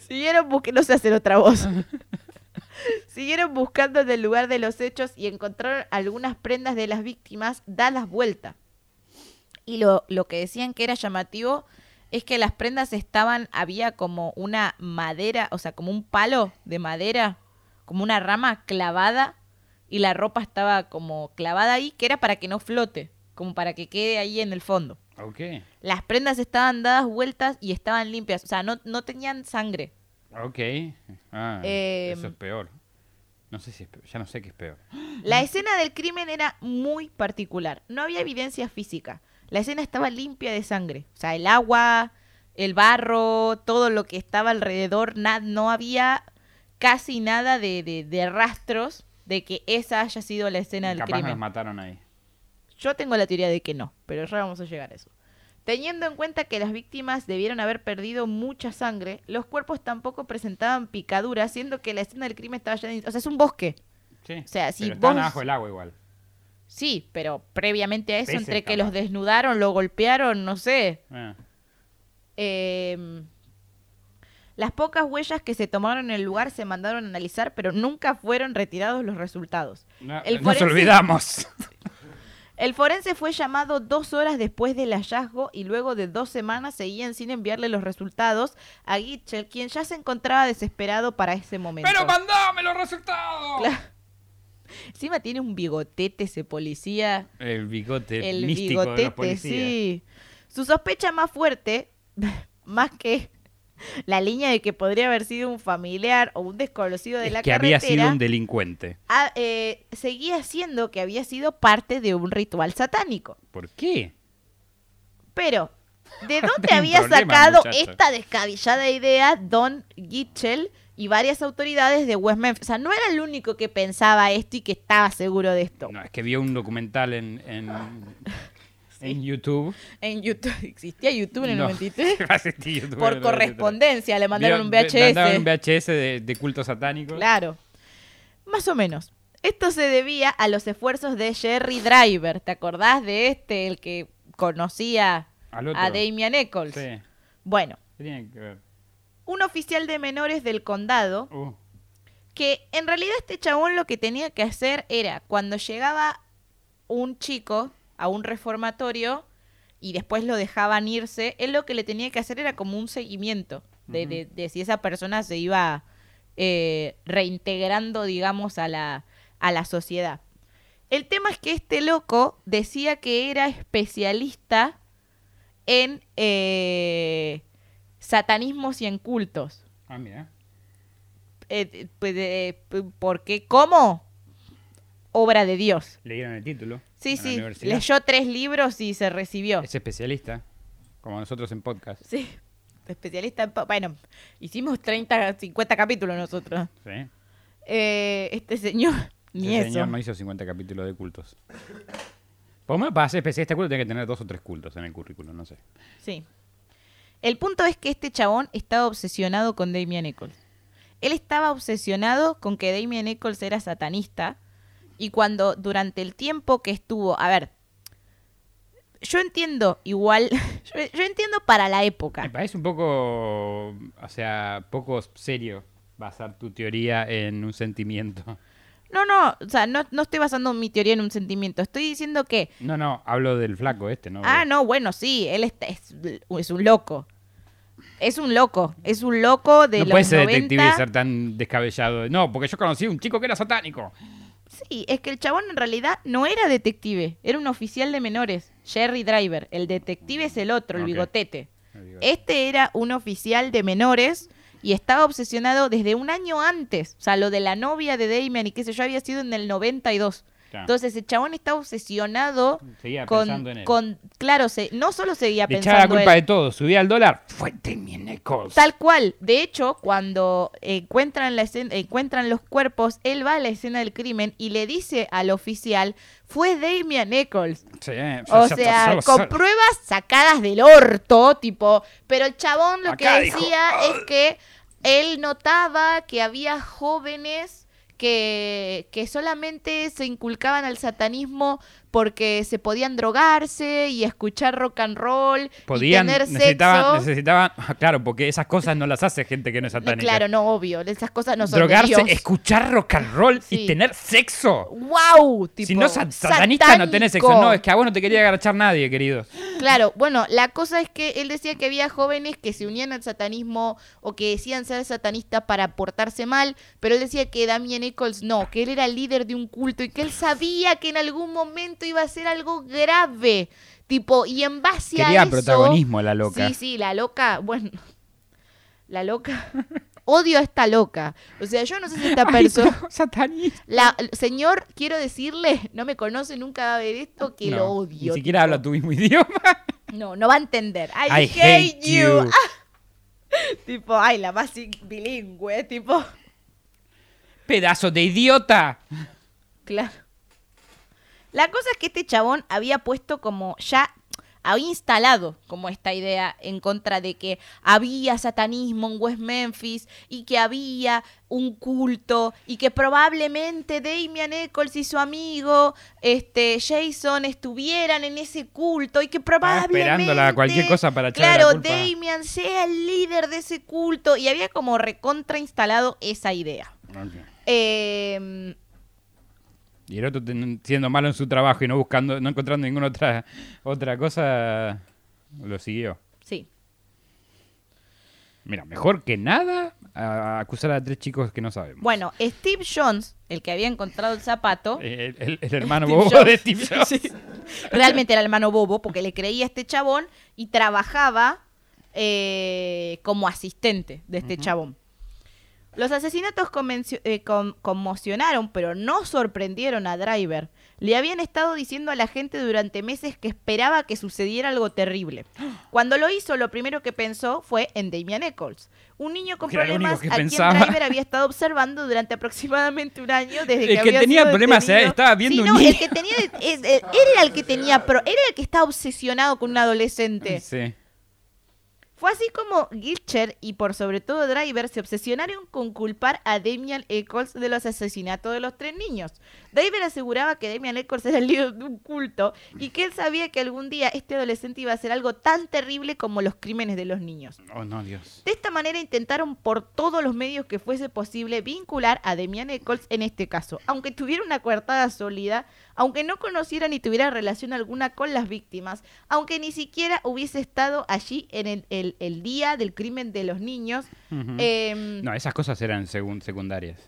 Speaker 1: Siguieron buscando, no sé hacer otra voz. Siguieron buscando en el lugar de los hechos y encontraron algunas prendas de las víctimas dadas vuelta. Y lo, lo que decían que era llamativo es que las prendas estaban, había como una madera, o sea, como un palo de madera, como una rama clavada y la ropa estaba como clavada ahí, que era para que no flote, como para que quede ahí en el fondo.
Speaker 2: Ok.
Speaker 1: Las prendas estaban dadas vueltas y estaban limpias, o sea, no, no tenían sangre.
Speaker 2: Ok. Ah,
Speaker 1: Em.
Speaker 2: eso es peor. No sé si es peor. Ya no sé qué es peor.
Speaker 1: La escena del crimen era muy particular. No había evidencia física. La escena estaba limpia de sangre. O sea, el agua, el barro, todo lo que estaba alrededor, no había casi nada de, de- de rastros de que esa haya sido la escena del
Speaker 2: Capaz nos
Speaker 1: crimen.
Speaker 2: mataron ahí.
Speaker 1: Yo tengo la teoría de que no, pero ya vamos a llegar a eso. Teniendo en cuenta que las víctimas debieron haber perdido mucha sangre, los cuerpos tampoco presentaban picaduras, siendo que la escena del crimen estaba llena de... O sea, es un bosque.
Speaker 2: Sí.
Speaker 1: O sea, si
Speaker 2: Pero
Speaker 1: vos-
Speaker 2: abajo del agua igual.
Speaker 1: Sí, pero previamente a eso,
Speaker 2: Peces,
Speaker 1: entre que
Speaker 2: capaz.
Speaker 1: los desnudaron, lo golpearon, no sé. Eh, las pocas huellas que se tomaron en el lugar se mandaron a analizar, pero nunca fueron retirados los resultados.
Speaker 2: No,
Speaker 1: El
Speaker 2: nos olvidamos.
Speaker 1: El forense fue llamado dos horas después del hallazgo y luego de dos semanas seguían sin enviarle los resultados a Gitchell, quien ya se encontraba desesperado para ese momento.
Speaker 2: ¡Pero mandame los resultados!
Speaker 1: Claro. Encima tiene un bigotete ese policía.
Speaker 2: El bigote
Speaker 1: el
Speaker 2: místico de
Speaker 1: bigotete,
Speaker 2: los policías.
Speaker 1: sí. Su sospecha más fuerte, más que la línea de que podría haber sido un familiar o un desconocido de
Speaker 2: Es
Speaker 1: la
Speaker 2: que había
Speaker 1: carretera,
Speaker 2: sido un delincuente.
Speaker 1: eh, seguía siendo que había sido parte de un ritual satánico.
Speaker 2: ¿Por qué?
Speaker 1: Pero, ¿de dónde había
Speaker 2: problema,
Speaker 1: sacado
Speaker 2: muchacho.
Speaker 1: esta descabellada idea Don Gitchell y varias autoridades de West Memphis? O sea, no era el único que pensaba esto y que estaba seguro de esto.
Speaker 2: No, es que vio un documental en, en, en YouTube.
Speaker 1: En YouTube, ¿existía YouTube en el
Speaker 2: No,
Speaker 1: 93?
Speaker 2: va a existir YouTube en
Speaker 1: Por
Speaker 2: el 93.
Speaker 1: correspondencia le mandaron un VHS.
Speaker 2: Mandaron un VHS de, de culto satánico.
Speaker 1: Claro. Más o menos. Esto se debía a los esfuerzos de Jerry Driver. ¿Te acordás de este? El que conocía a Damian Eccles.
Speaker 2: Sí.
Speaker 1: Bueno,
Speaker 2: ¿Qué tiene que ver?
Speaker 1: un oficial de menores del condado
Speaker 2: Uh,
Speaker 1: que en realidad este chabón lo que tenía que hacer era cuando llegaba un chico a un reformatorio y después lo dejaban irse, él lo que le tenía que hacer era como un seguimiento de,
Speaker 2: Ujú.
Speaker 1: de- de si esa persona se iba eh, reintegrando, digamos, a la, a la sociedad. El tema es que este loco decía que era especialista en eh, satanismos y en cultos.
Speaker 2: ah, mira.
Speaker 1: Eh, pues, eh, p- porque ¿cómo? Obra de Dios.
Speaker 2: Leyeron el título.
Speaker 1: Sí, sí, leyó tres libros y se recibió.
Speaker 2: Es especialista, como nosotros en podcast.
Speaker 1: Sí, especialista en... po- Bueno, hicimos 30, 50 capítulos nosotros.
Speaker 2: Sí.
Speaker 1: Eh, este señor, ni
Speaker 2: Ese
Speaker 1: eso.
Speaker 2: señor no hizo 50 capítulos de cultos. Por lo menos para ser especialista de culto tiene que tener dos o tres cultos en el currículum, no sé.
Speaker 1: Sí. El punto es que este chabón estaba obsesionado con Damien Eccles. Él estaba obsesionado con que Damien Eccles era satanista y cuando durante el tiempo que estuvo, a ver, yo entiendo igual, yo, yo entiendo para la
Speaker 2: Me
Speaker 1: época.
Speaker 2: parece un poco, o sea, poco serio basar tu teoría en un sentimiento.
Speaker 1: No, no, o sea, no, no estoy basando mi teoría en un sentimiento, estoy diciendo que,
Speaker 2: No, no, hablo del flaco este, ¿no?
Speaker 1: ah, no, bueno, sí, él es, es un loco. Es un loco, es un loco de
Speaker 2: no
Speaker 1: los
Speaker 2: puede ser
Speaker 1: 90.
Speaker 2: detective y ser tan descabellado. No, porque yo conocí a un chico que era satánico.
Speaker 1: Sí, es que el chabón en realidad no era detective, era un oficial de menores, Jerry Driver. El detective es el otro, el bigotete. Este era un oficial de menores y estaba obsesionado desde un año antes. O sea, lo de la novia de Damien y qué sé yo había sido en el 92.
Speaker 2: Claro.
Speaker 1: Entonces el chabón está obsesionado
Speaker 2: Seguía
Speaker 1: con,
Speaker 2: pensando en él.
Speaker 1: con claro, se, no solo seguía
Speaker 2: Le echaba la
Speaker 1: pensando
Speaker 2: culpa
Speaker 1: él,
Speaker 2: de todo. Subía al dólar. Fue Damien Eccles.
Speaker 1: Tal cual. De hecho, cuando encuentran, la escena- encuentran los cuerpos, él va a la escena del crimen y le dice al oficial, fue Damian Eccles.
Speaker 2: Sí,
Speaker 1: O
Speaker 2: ya- ya-
Speaker 1: sea, con pruebas sacadas del orto, tipo. Pero el chabón lo
Speaker 2: Acá
Speaker 1: que
Speaker 2: dijo,
Speaker 1: decía es que él notaba que había jóvenes que, que solamente se inculcaban al satanismo porque se podían drogarse y escuchar rock and roll
Speaker 2: Podían,
Speaker 1: y tener
Speaker 2: necesitaban,
Speaker 1: sexo.
Speaker 2: necesitaban, ah, claro, porque esas cosas no las hace gente que no es satánica.
Speaker 1: Claro, no, obvio. Esas cosas no son de
Speaker 2: Drogarse,
Speaker 1: Dios.
Speaker 2: escuchar rock and roll
Speaker 1: Sí.
Speaker 2: y tener sexo.
Speaker 1: ¡Wow! Tipo,
Speaker 2: si no sa- satanista no tenés sexo. No, es que a vos no te quería agachar nadie, querido.
Speaker 1: Claro, bueno, la cosa es que él decía que había jóvenes que se unían al satanismo o que decían ser satanistas para portarse mal, pero él decía que Damien Eccles no, que él era el líder de un culto y que él sabía que en algún momento iba a ser algo grave. Tipo, y en base a
Speaker 2: Quería
Speaker 1: eso...
Speaker 2: protagonismo la loca.
Speaker 1: Sí, sí, la loca, bueno, la loca... Odio a esta loca. O sea, yo no sé si esta persona...
Speaker 2: satanista.
Speaker 1: La, señor, quiero decirle, no me conoce, nunca va a ver esto, que
Speaker 2: No,
Speaker 1: lo odio.
Speaker 2: Ni siquiera
Speaker 1: tipo.
Speaker 2: habla tu mismo idioma.
Speaker 1: No, no va a entender. I,
Speaker 2: I
Speaker 1: hate,
Speaker 2: hate
Speaker 1: you.
Speaker 2: you.
Speaker 1: Ah. tipo, ay, la más in- bilingüe, tipo.
Speaker 2: Pedazo de idiota.
Speaker 1: Claro. La cosa es que este chabón había puesto como ya había instalado como esta idea en contra de que había satanismo en West Memphis y que había un culto y que probablemente Damian Eccles y su amigo este Jason estuvieran en ese culto y que probablemente
Speaker 2: esperándola cualquier cosa para la
Speaker 1: claro
Speaker 2: culpa.
Speaker 1: Damian sea el líder de ese culto y había como recontra instalado esa idea eh,
Speaker 2: Y el otro ten- siendo malo en su trabajo y no buscando, no encontrando ninguna otra otra cosa, lo siguió.
Speaker 1: sí
Speaker 2: Mira, mejor que nada a acusar a tres chicos que no sabemos.
Speaker 1: Bueno, Steve Jones, el que había encontrado el zapato,
Speaker 2: El, el- el hermano
Speaker 1: Steve
Speaker 2: bobo de Steve Jobs.
Speaker 1: realmente era el hermano bobo porque le creía a este chabón y trabajaba eh, como asistente de este chabón. Los asesinatos eh, con- conmocionaron, pero no sorprendieron a Driver. Le habían estado diciendo a la gente durante meses que esperaba que sucediera algo terrible. Cuando lo hizo, lo primero que pensó fue en Damian Eccles, un niño con
Speaker 2: era
Speaker 1: problemas a quien
Speaker 2: pensaba.
Speaker 1: Driver había estado observando durante aproximadamente un año desde
Speaker 2: El
Speaker 1: que,
Speaker 2: que
Speaker 1: había
Speaker 2: tenía
Speaker 1: sido
Speaker 2: problemas, eh, estaba viendo
Speaker 1: Sí,
Speaker 2: un
Speaker 1: no, el
Speaker 2: niño.
Speaker 1: que tenía, es- es- él era el que tenía, pro- era el que estaba obsesionado con un adolescente.
Speaker 2: Sí.
Speaker 1: Fue así como Gilcher y por sobre todo Driver se obsesionaron con culpar a Damian Eccles de los asesinatos de los tres niños. Driver aseguraba que Damian Eccles era el líder de un culto y que él sabía que algún día este adolescente iba a hacer algo tan terrible como los crímenes de los niños.
Speaker 2: Oh, no, Dios.
Speaker 1: De esta manera intentaron por todos los medios que fuese posible vincular a Damian Eccles en este caso, aunque tuviera una coartada sólida, aunque no conociera ni tuviera relación alguna con las víctimas, aunque ni siquiera hubiese estado allí en el, el- el día del crimen de los niños. Em,
Speaker 2: No, esas cosas eran segun- secundarias.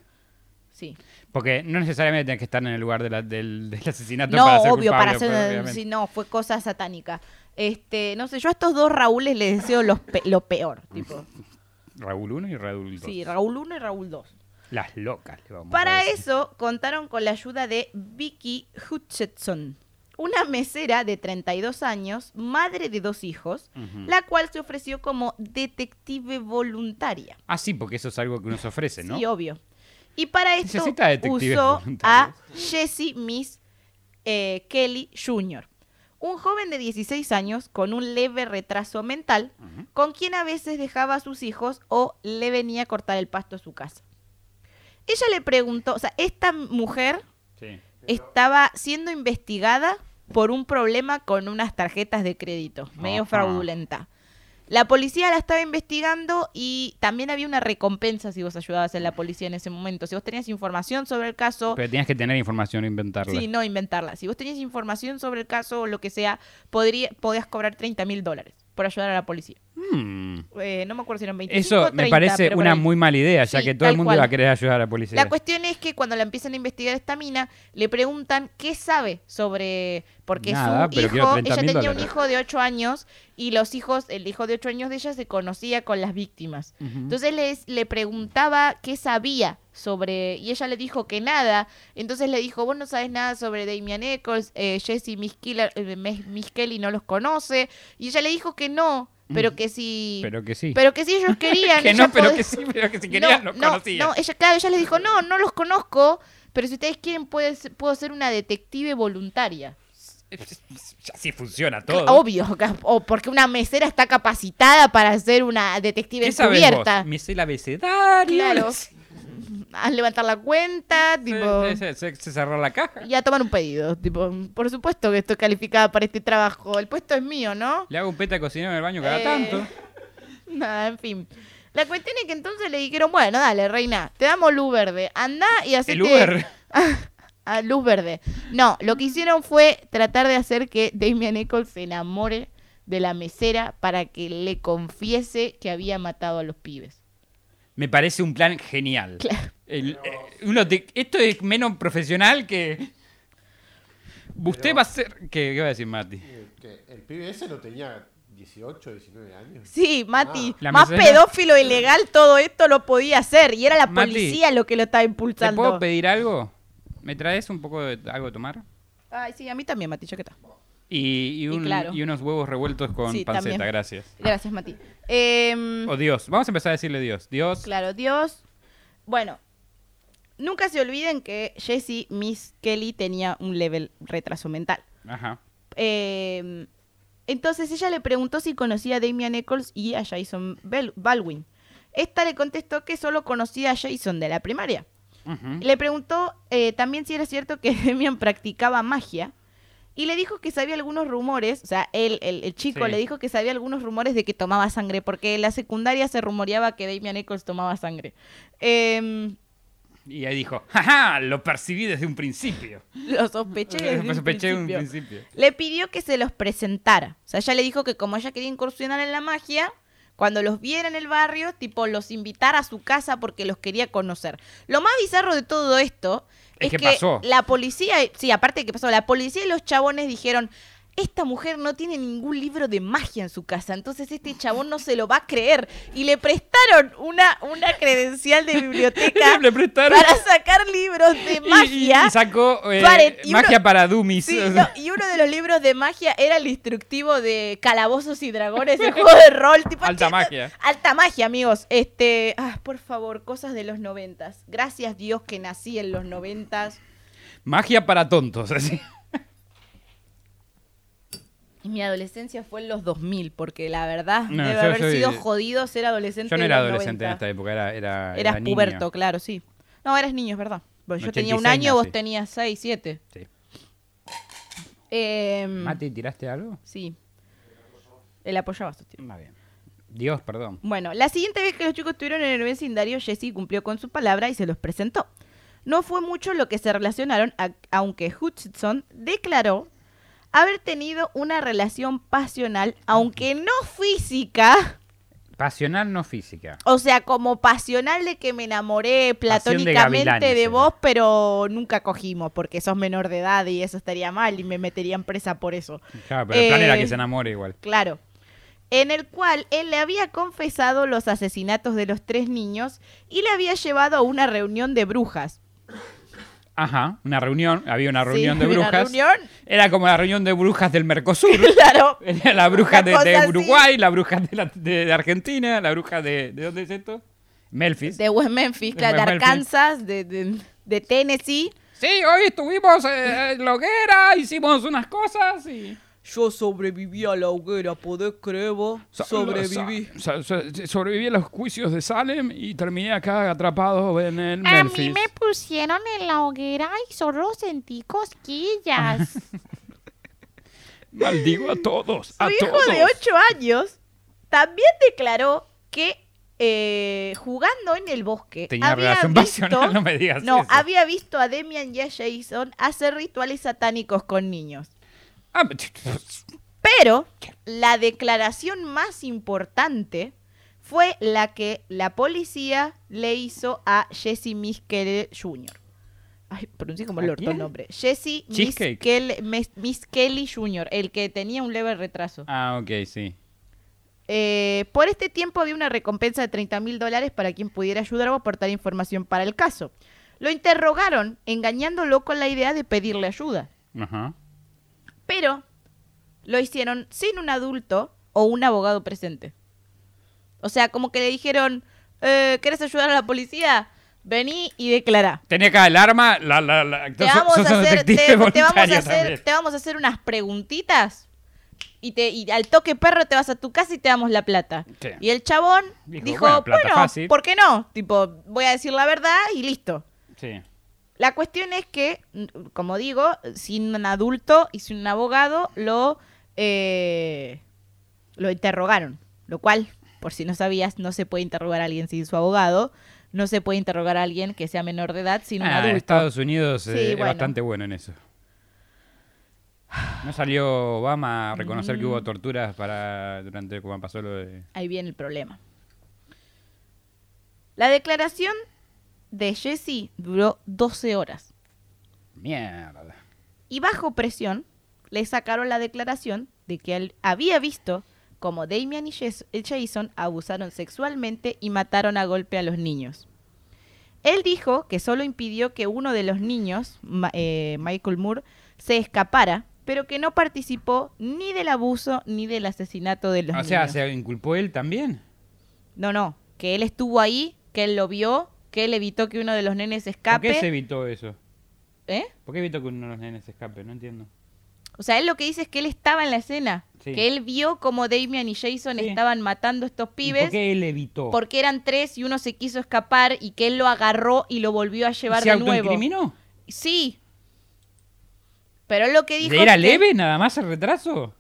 Speaker 1: Sí.
Speaker 2: Porque no necesariamente tenés que estar en el lugar de la- del, del asesinato
Speaker 1: No,
Speaker 2: para ser
Speaker 1: obvio, para
Speaker 2: culpable, obviamente.
Speaker 1: Sí, no, fue cosa satánica. Este, no sé, yo a estos dos Raúles les deseo los pe- lo peor. Tipo.
Speaker 2: Raúl 1 y Raúl 2.
Speaker 1: Sí, Raúl 1 y Raúl 2.
Speaker 2: Las locas, le vamos a
Speaker 1: Para
Speaker 2: decir.
Speaker 1: eso contaron con la ayuda de Vicky Hutchinson, una mesera de 32 años, madre de dos hijos, la cual se ofreció como detective voluntaria.
Speaker 2: Ah, sí, porque eso es algo que uno se ofrece, ¿no?
Speaker 1: Sí, obvio. Y para esto usó a. Jesse Miss eh, Kelly Jr., un joven de 16 años con un leve retraso mental, con quien a veces dejaba a sus hijos o le venía a cortar el pasto a su casa. Ella le preguntó, o sea, esta mujer
Speaker 2: Sí.
Speaker 1: estaba siendo investigada por un problema con unas tarjetas de crédito, medio
Speaker 2: Ajá.
Speaker 1: fraudulenta. La policía la estaba investigando y también había una recompensa si vos ayudabas en la policía en ese momento. Si vos tenías información sobre el caso,
Speaker 2: Pero tenías que tener información e inventarla.
Speaker 1: sí, no inventarla. Si vos tenías información sobre el caso o lo que sea, podría, podías cobrar 30 mil dólares por ayudar a la policía.
Speaker 2: Hmm.
Speaker 1: Eh, no me acuerdo si eran 25
Speaker 2: Eso me
Speaker 1: 30,
Speaker 2: parece una
Speaker 1: ahí.
Speaker 2: muy mala idea, ya
Speaker 1: Sí,
Speaker 2: que todo el mundo
Speaker 1: cual.
Speaker 2: iba a querer ayudar a la policía.
Speaker 1: La cuestión es que cuando la empiezan a investigar esta mina, le preguntan qué sabe sobre... Porque
Speaker 2: Nada,
Speaker 1: su hijo,
Speaker 2: 30
Speaker 1: ella tenía un hijo de 8 años y los hijos, el hijo de 8 años de ella se conocía con las víctimas. Entonces les, le preguntaba qué sabía sobre... Y ella le dijo que nada. Entonces le dijo, vos no sabes nada sobre Damian Eccles, eh, Jesse Miss, Killer- eh, Miss- Miss Kelly no los conoce. Y ella le dijo que no, pero que si...
Speaker 2: Pero que sí.
Speaker 1: Pero que si ellos querían...
Speaker 2: que no, pero que sí, pero que si querías
Speaker 1: no,
Speaker 2: lo
Speaker 1: no,
Speaker 2: conocías.
Speaker 1: No, ella, claro, ella les dijo, no, no los conozco, pero si ustedes quieren puede ser- puedo ser una detective voluntaria.
Speaker 2: Así funciona todo.
Speaker 1: Obvio, o porque una mesera está capacitada para ser una detective
Speaker 2: ¿Qué sabes
Speaker 1: encubierta.
Speaker 2: vos? Me sé el abecedario.
Speaker 1: Claro. A levantar la cuenta, tipo,
Speaker 2: Se, se- se- se cerró la caja.
Speaker 1: y a tomar un pedido. Tipo, por supuesto que estoy calificada para este trabajo. El puesto es mío, ¿no?
Speaker 2: Le hago un peta cocinero en el baño cada
Speaker 1: Eh,
Speaker 2: tanto.
Speaker 1: Nada, en fin. La cuestión es que entonces le dijeron, bueno, dale, reina, te damos luz verde. Anda y hacete...
Speaker 2: El Uber.
Speaker 1: a luz verde. No, lo que hicieron fue tratar de hacer que Damian Eccles se enamore de la mesera para que le confiese que había matado a los pibes.
Speaker 2: Me parece un plan genial.
Speaker 1: Claro.
Speaker 2: El- eh, uno te- esto es menos profesional que. Usted va a ser. ¿Qué, qué va a decir Mati?
Speaker 3: Que el pibe ese no tenía 18, 19 años.
Speaker 1: Sí, Mati,
Speaker 2: Ah.
Speaker 1: Más
Speaker 2: mesera-
Speaker 1: pedófilo ilegal todo esto lo podía hacer y era la
Speaker 2: Mati,
Speaker 1: policía lo que lo estaba
Speaker 2: ¿Te
Speaker 1: impulsando.
Speaker 2: puedo pedir algo? ¿Me traes un poco de algo de tomar?
Speaker 1: Ay, sí, a mí también, Mati, ya que está.
Speaker 2: Y, y un-
Speaker 1: claro.
Speaker 2: y unos huevos revueltos con
Speaker 1: Sí,
Speaker 2: panceta,
Speaker 1: también.
Speaker 2: gracias.
Speaker 1: Gracias, Mati. Em,
Speaker 2: O Dios. Vamos a empezar a decirle Dios. Dios.
Speaker 1: Claro, Dios. Bueno, nunca se olviden que Jessie Miss Kelly tenía un level retraso mental.
Speaker 2: Ajá.
Speaker 1: Eh, entonces ella le preguntó si conocía a Damian Eccles y a Jason Bel- Baldwin. Esta le contestó que solo conocía a Jason de la primaria. Le preguntó eh, también si era cierto que Damian practicaba magia. Y le dijo que sabía algunos rumores, o sea, él, el, el chico
Speaker 2: Sí.
Speaker 1: le dijo que sabía algunos rumores de que tomaba sangre, porque en la secundaria se rumoreaba que Damian Eccles tomaba sangre. Em,
Speaker 2: Y ahí dijo, jaja, lo percibí desde un principio.
Speaker 1: lo sospeché. desde un
Speaker 2: sospeché un
Speaker 1: principio.
Speaker 2: principio.
Speaker 1: Le pidió que se los presentara. O sea, ella le dijo que como ella quería incursionar en la magia, cuando los viera en el barrio, tipo, los invitara a su casa porque los quería conocer. Lo más bizarro de todo esto
Speaker 2: Es
Speaker 1: es,
Speaker 2: que
Speaker 1: que,
Speaker 2: pasó.
Speaker 1: la policía, sí, aparte de que pasó, la policía y los chabones dijeron, esta mujer no tiene ningún libro de magia en su casa, entonces este chabón no se lo va a creer. Y le prestaron una, una credencial de biblioteca para sacar libros de
Speaker 2: y-
Speaker 1: magia.
Speaker 2: Y, sacó eh,
Speaker 1: Paren, y
Speaker 2: magia
Speaker 1: uno-
Speaker 2: para dummies.
Speaker 1: Sí, no, y uno de los libros de magia era el instructivo de Calabozos y Dragones, el juego de rol. Tipo,
Speaker 2: Alta magia.
Speaker 1: Alta magia, amigos. Este, ah, por favor, cosas de los noventas. Gracias Dios que nací en los noventas.
Speaker 2: Magia para tontos, así.
Speaker 1: Y mi adolescencia fue en los 2000, porque la verdad
Speaker 2: No,
Speaker 1: debe
Speaker 2: yo
Speaker 1: haber sido jodido ser adolescente.
Speaker 2: Yo no era adolescente
Speaker 1: 90.
Speaker 2: en esta época, era, era,
Speaker 1: Eras
Speaker 2: era niño.
Speaker 1: puberto, claro, sí. No, eras niño, es verdad. Bueno, yo tenía un
Speaker 2: 86
Speaker 1: año, vos tenías 6, 7.
Speaker 2: Sí.
Speaker 1: Eh,
Speaker 2: Mati, ¿tiraste algo?
Speaker 1: Sí. El apoyabazo, tío.
Speaker 2: Está bien. Dios, perdón.
Speaker 1: Bueno, la siguiente vez que los chicos estuvieron en el vecindario, Jesse cumplió con su palabra y se los presentó. No fue mucho lo que se relacionaron, a- aunque Hutchinson declaró haber tenido una relación pasional, aunque no física,
Speaker 2: Pasional, no física.
Speaker 1: o sea, como pasional de que me enamoré
Speaker 2: de
Speaker 1: platónicamente de,
Speaker 2: era.
Speaker 1: vos, pero nunca cogimos, porque sos menor de edad y eso estaría mal y me meterían presa por eso.
Speaker 2: Claro, pero el plan era
Speaker 1: Eh,
Speaker 2: que se enamore igual.
Speaker 1: Claro. En el cual él le había confesado los asesinatos de los tres niños y le había llevado a una reunión de brujas.
Speaker 2: Ajá, una reunión, había una
Speaker 1: Sí,
Speaker 2: reunión de brujas.
Speaker 1: reunión.
Speaker 2: Era como la reunión de brujas del Mercosur.
Speaker 1: Claro.
Speaker 2: Era la bruja de, de
Speaker 1: cosa así.
Speaker 2: Uruguay, la bruja de, la- de- de Argentina, la bruja de... ¿De dónde es esto? Memphis.
Speaker 1: De West Memphis,
Speaker 2: De
Speaker 1: claro. Arkansas, de, Tennessee.
Speaker 2: Sí, hoy estuvimos eh, en la hoguera, hicimos unas cosas y...
Speaker 1: Yo sobreviví a la hoguera, ¿podés creer vos?
Speaker 2: So- so- so- sobreviví a los juicios de Salem y terminé acá atrapado en el
Speaker 4: A
Speaker 2: Memphis.
Speaker 4: mí me pusieron en la hoguera y solo sentí cosquillas.
Speaker 2: Maldigo a todos, a
Speaker 1: Su hijo
Speaker 2: todos.
Speaker 1: de 8 años también declaró que eh, jugando en el bosque
Speaker 2: Tenía
Speaker 1: había
Speaker 2: relación
Speaker 1: visto,
Speaker 2: pasional, no me digas
Speaker 1: no,
Speaker 2: eso.
Speaker 1: había visto a Demian y a Jason hacer rituales satánicos con niños.
Speaker 2: Ah,
Speaker 1: Pero la declaración más importante fue la que la policía le hizo a Jesse Miskele Jr. Ay, pronuncié como
Speaker 2: ¿A
Speaker 1: el orto el nombre. Jesse. Miskele- Mis- Miskeli Jr., el que tenía un leve retraso.
Speaker 2: ah, ok, sí.
Speaker 1: Eh, por este tiempo había una recompensa de 30 mil dólares para quien pudiera ayudar o aportar información para el caso. Lo interrogaron, engañándolo con la idea de pedirle ayuda.
Speaker 2: Ajá.
Speaker 1: Pero lo hicieron sin un adulto o un abogado presente. O sea, como que le dijeron, eh, ¿querés ayudar a la policía? Vení y declara.
Speaker 2: Tenía acá el arma, la, la, la,
Speaker 1: Te vamos, a hacer, te, te vamos a
Speaker 2: voluntario
Speaker 1: hacer,
Speaker 2: también.
Speaker 1: te vamos a hacer unas preguntitas y, te, y al toque perro te vas a tu casa y te damos la plata.
Speaker 2: Sí.
Speaker 1: Y el chabón
Speaker 2: Dijo,
Speaker 1: dijo,
Speaker 2: bueno, plata fácil".
Speaker 1: ¿por qué no? Tipo, voy a decir la verdad y listo.
Speaker 2: Sí.
Speaker 1: La cuestión es que, mm, como digo, sin un adulto y sin un abogado, lo, eh, lo interrogaron. Lo cual, por si no sabías, no se puede interrogar a alguien sin su abogado. No se puede interrogar a alguien que sea menor de edad sin un
Speaker 2: Ah,
Speaker 1: adulto.
Speaker 2: Estados Unidos
Speaker 1: Sí,
Speaker 2: eh, es bastante bueno en eso. ¿No salió Obama a reconocer que
Speaker 1: Mm.
Speaker 2: hubo torturas para durante cuando pasó lo de...
Speaker 1: Ahí viene el problema. La declaración de Jesse duró 12 horas.
Speaker 2: Mierda.
Speaker 1: Y bajo presión, le sacaron la declaración de que él había visto como Damian y y Jason abusaron sexualmente y mataron a golpe a los niños. Él dijo que solo impidió que uno de los niños, eh, Michael Moore, se escapara, pero que no participó ni del abuso ni del asesinato de los
Speaker 2: O
Speaker 1: niños.
Speaker 2: sea, ¿se inculpó él también?
Speaker 1: No, no, que él estuvo ahí, que él lo vio, que él evitó que uno de los nenes
Speaker 2: ¿Por
Speaker 1: escape.
Speaker 2: qué se evitó eso?
Speaker 1: ¿Eh?
Speaker 2: ¿Por qué evitó que uno de los nenes escape? No entiendo.
Speaker 1: O sea, él lo que dice es que él estaba en la escena,
Speaker 2: Sí.
Speaker 1: que él vio como Damian y Jason
Speaker 2: Sí.
Speaker 1: estaban matando a estos
Speaker 2: ¿Y
Speaker 1: pibes
Speaker 2: ¿Por qué él evitó?
Speaker 1: porque eran tres y uno se quiso escapar y que él lo agarró y lo volvió a llevar
Speaker 2: ¿Se
Speaker 1: de nuevo. Sí. Pero lo que dijo
Speaker 2: ¿Era
Speaker 1: que-
Speaker 2: leve nada más el retraso?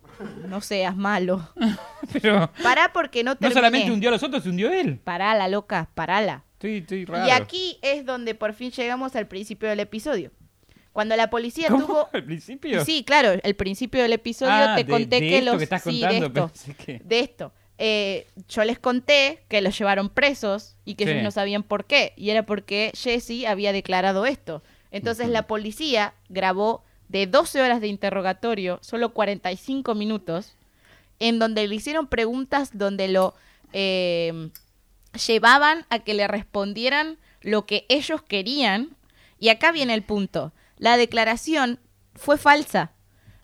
Speaker 1: No seas malo.
Speaker 2: Pero
Speaker 1: Pará porque no
Speaker 2: no
Speaker 1: terminé.
Speaker 2: solamente hundió a los otros, se hundió él.
Speaker 1: Parala, loca, parala.
Speaker 2: Raro.
Speaker 1: Y aquí es donde por fin llegamos al principio del episodio. Cuando la policía
Speaker 2: ¿Cómo?
Speaker 1: tuvo...
Speaker 2: ¿Al principio?
Speaker 1: Sí, claro, el principio del episodio
Speaker 2: Ah,
Speaker 1: te
Speaker 2: de-
Speaker 1: conté
Speaker 2: de
Speaker 1: que
Speaker 2: esto
Speaker 1: los...
Speaker 2: que estás
Speaker 1: sí,
Speaker 2: contando,
Speaker 1: de esto.
Speaker 2: que-
Speaker 1: De esto. Eh, yo les conté que los llevaron presos y que
Speaker 2: Sí.
Speaker 1: ellos no sabían por qué. Y era porque Jesse había declarado esto. Entonces la policía grabó de 12 horas de interrogatorio, solo 45 minutos, en donde le hicieron preguntas donde lo eh, llevaban a que le respondieran lo que ellos querían. Y acá viene el punto. La declaración fue falsa.